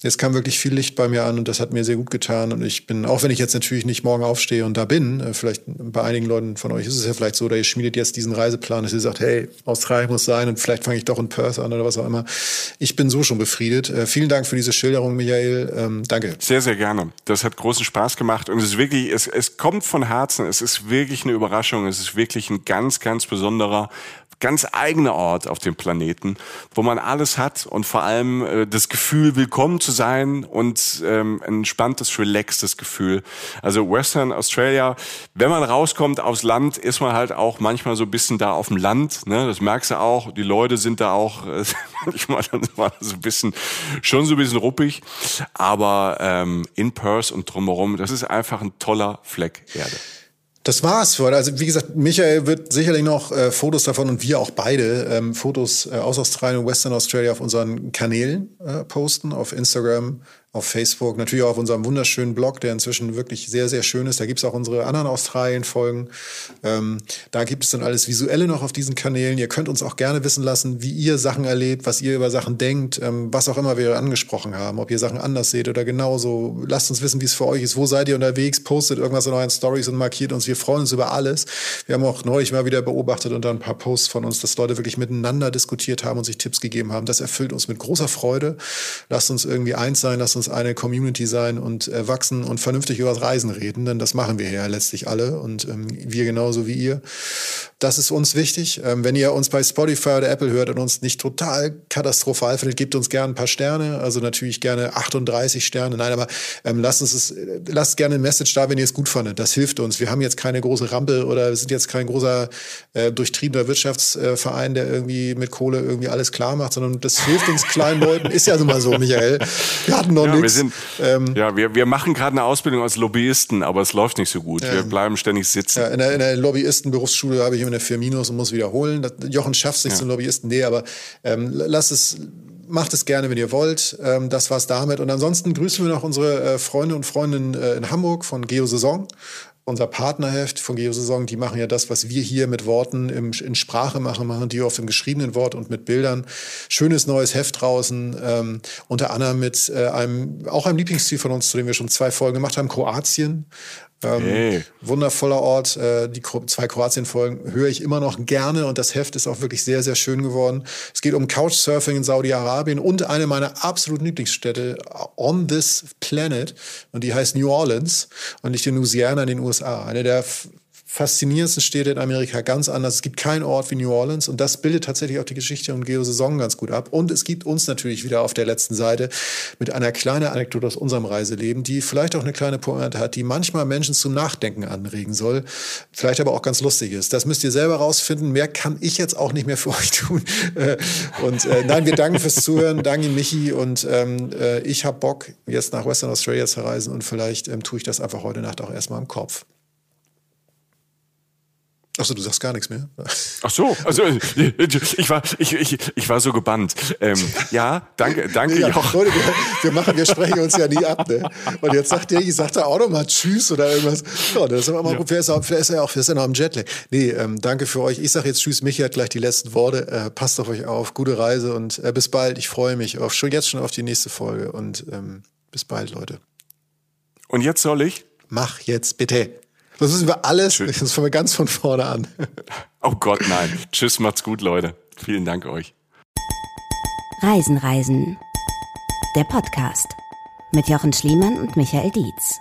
jetzt kam wirklich viel Licht bei mir an und das hat mir sehr gut getan. Und ich bin, auch wenn ich jetzt natürlich nicht morgen aufstehe und da bin, äh, vielleicht bei einigen Leuten von euch ist es ja vielleicht so, oder ihr schmiedet jetzt diesen Reiseplan, dass ihr sagt, hey, Australien muss sein und vielleicht fange ich doch in Perth an oder was auch immer. Ich bin so schon befriedet. Äh, vielen Dank für diese Schilderung, Michael. Ähm, danke. Sehr, sehr gerne. Das hat großen Spaß gemacht und es ist wirklich, es, es kommt von Herzen. Es ist wirklich eine Überraschung. Es ist wirklich ein ganz, ganz besonderer, ganz eigener Ort auf dem Planeten, wo man alles hat und vor allem äh, das Gefühl, willkommen zu sein und ähm, ein entspanntes, relaxtes Gefühl. Also Western Australia, wenn man rauskommt aufs Land, ist man halt auch manchmal so ein bisschen da auf dem Land. Ne? Das merkst du auch. Die Leute sind da auch äh, manchmal so ein bisschen, schon so ein bisschen ruppig. Aber ähm, in Perth und drumherum, das ist einfach ein toller Fleck Erde. Das war's für heute. Also wie gesagt, Michael wird sicherlich noch äh, Fotos davon und wir auch beide ähm, Fotos äh, aus Australien und Western Australia auf unseren Kanälen äh, posten, auf Instagram, auf Facebook, natürlich auch auf unserem wunderschönen Blog, der inzwischen wirklich sehr, sehr schön ist. Da gibt's auch unsere anderen Australien-Folgen. Ähm, da gibt es dann alles Visuelle noch auf diesen Kanälen. Ihr könnt uns auch gerne wissen lassen, wie ihr Sachen erlebt, was ihr über Sachen denkt, ähm, was auch immer wir angesprochen haben, ob ihr Sachen anders seht oder genauso. Lasst uns wissen, wie es für euch ist. Wo seid ihr unterwegs? Postet irgendwas in euren Stories und markiert uns. Wir freuen uns über alles. Wir haben auch neulich mal wieder beobachtet und dann ein paar Posts von uns, dass Leute wirklich miteinander diskutiert haben und sich Tipps gegeben haben. Das erfüllt uns mit großer Freude. Lasst uns irgendwie eins sein, lasst uns uns eine Community sein und äh, wachsen und vernünftig über das Reisen reden, denn das machen wir ja letztlich alle und ähm, wir genauso wie ihr. Das ist uns wichtig. Ähm, wenn ihr uns bei Spotify oder Apple hört und uns nicht total katastrophal findet, gebt uns gerne ein paar Sterne. Also natürlich gerne 38 Sterne. Nein, aber ähm, lasst uns es, lasst gerne ein Message da, wenn ihr es gut fandet. Das hilft uns. Wir haben jetzt keine große Rampe oder wir sind jetzt kein großer äh, durchtriebener Wirtschaftsverein, der irgendwie mit Kohle irgendwie alles klar macht, sondern das hilft uns kleinen Leuten. Ist ja so mal so, Michael. Wir hatten noch ja, nichts. Wir sind, ähm, ja, wir, wir machen gerade eine Ausbildung als Lobbyisten, aber es läuft nicht so gut. wir bleiben ständig sitzen. Ja, in der, in der Lobbyistenberufsschule habe ich immer eine Firminus und muss wiederholen. Das, Jochen schafft sich ja. zum Lobbyisten. Nee, aber ähm, lass es macht es gerne, wenn ihr wollt. Ähm, das war's damit. Und ansonsten grüßen wir noch unsere äh, Freunde und Freundinnen äh, in Hamburg von Geosaison unser Partnerheft von Geosaison, die machen ja das, was wir hier mit Worten im, in Sprache machen, machen die oft im geschriebenen Wort und mit Bildern. Schönes neues Heft draußen, ähm, unter anderem mit äh, einem, auch einem Lieblingsziel von uns, zu dem wir schon zwei Folgen gemacht haben, Kroatien. Ähm, hey. Wundervoller Ort. Äh, die zwei Kroatien-Folgen höre ich immer noch gerne und das Heft ist auch wirklich sehr, sehr schön geworden. Es geht um Couchsurfing in Saudi-Arabien und eine meiner absoluten Lieblingsstädte on this planet und die heißt New Orleans und nicht in Louisiana in den USA. Eine der faszinierendsten Städte in Amerika ganz anders. Es gibt keinen Ort wie New Orleans und das bildet tatsächlich auch die Geschichte und Geosaison ganz gut ab. Und es gibt uns natürlich wieder auf der letzten Seite mit einer kleinen Anekdote aus unserem Reiseleben, die vielleicht auch eine kleine Pointe hat, die manchmal Menschen zum Nachdenken anregen soll, vielleicht aber auch ganz lustig ist. Das müsst ihr selber rausfinden. Mehr kann ich jetzt auch nicht mehr für euch tun. Äh, und äh, nein, wir danken fürs Zuhören, danke Michi und ähm, äh, ich habe Bock, jetzt nach Western Australia zu reisen und vielleicht ähm, tue ich das einfach heute Nacht auch erstmal im Kopf. Achso, du sagst gar nichts mehr. Ach so, also ich war, ich, ich, ich war so gebannt. Ähm, ja, danke, danke, ja, Joch. Leute, wir, wir, machen, wir sprechen uns ja nie ab, ne? Und jetzt sagt der, ich sagt er auch noch mal Tschüss oder irgendwas. Ja, das ist aber mal ja. gut. Vielleicht ist, er, vielleicht ist er auch, vielleicht ist er noch im Jetlag. Nee, ähm, danke für euch. Ich sage jetzt Tschüss. Michi hat gleich die letzten Worte. Äh, passt auf euch auf. Gute Reise und äh, bis bald. Ich freue mich auf, schon jetzt schon auf die nächste Folge und ähm, bis bald, Leute. Und jetzt soll ich? Mach jetzt bitte. Das müssen wir alles, Tschüss. das fangen wir ganz von vorne an. Oh Gott, nein. Tschüss, macht's gut, Leute. Vielen Dank euch. Reisen, Reisen. Der Podcast mit Jochen Schliemann und Michael Dietz.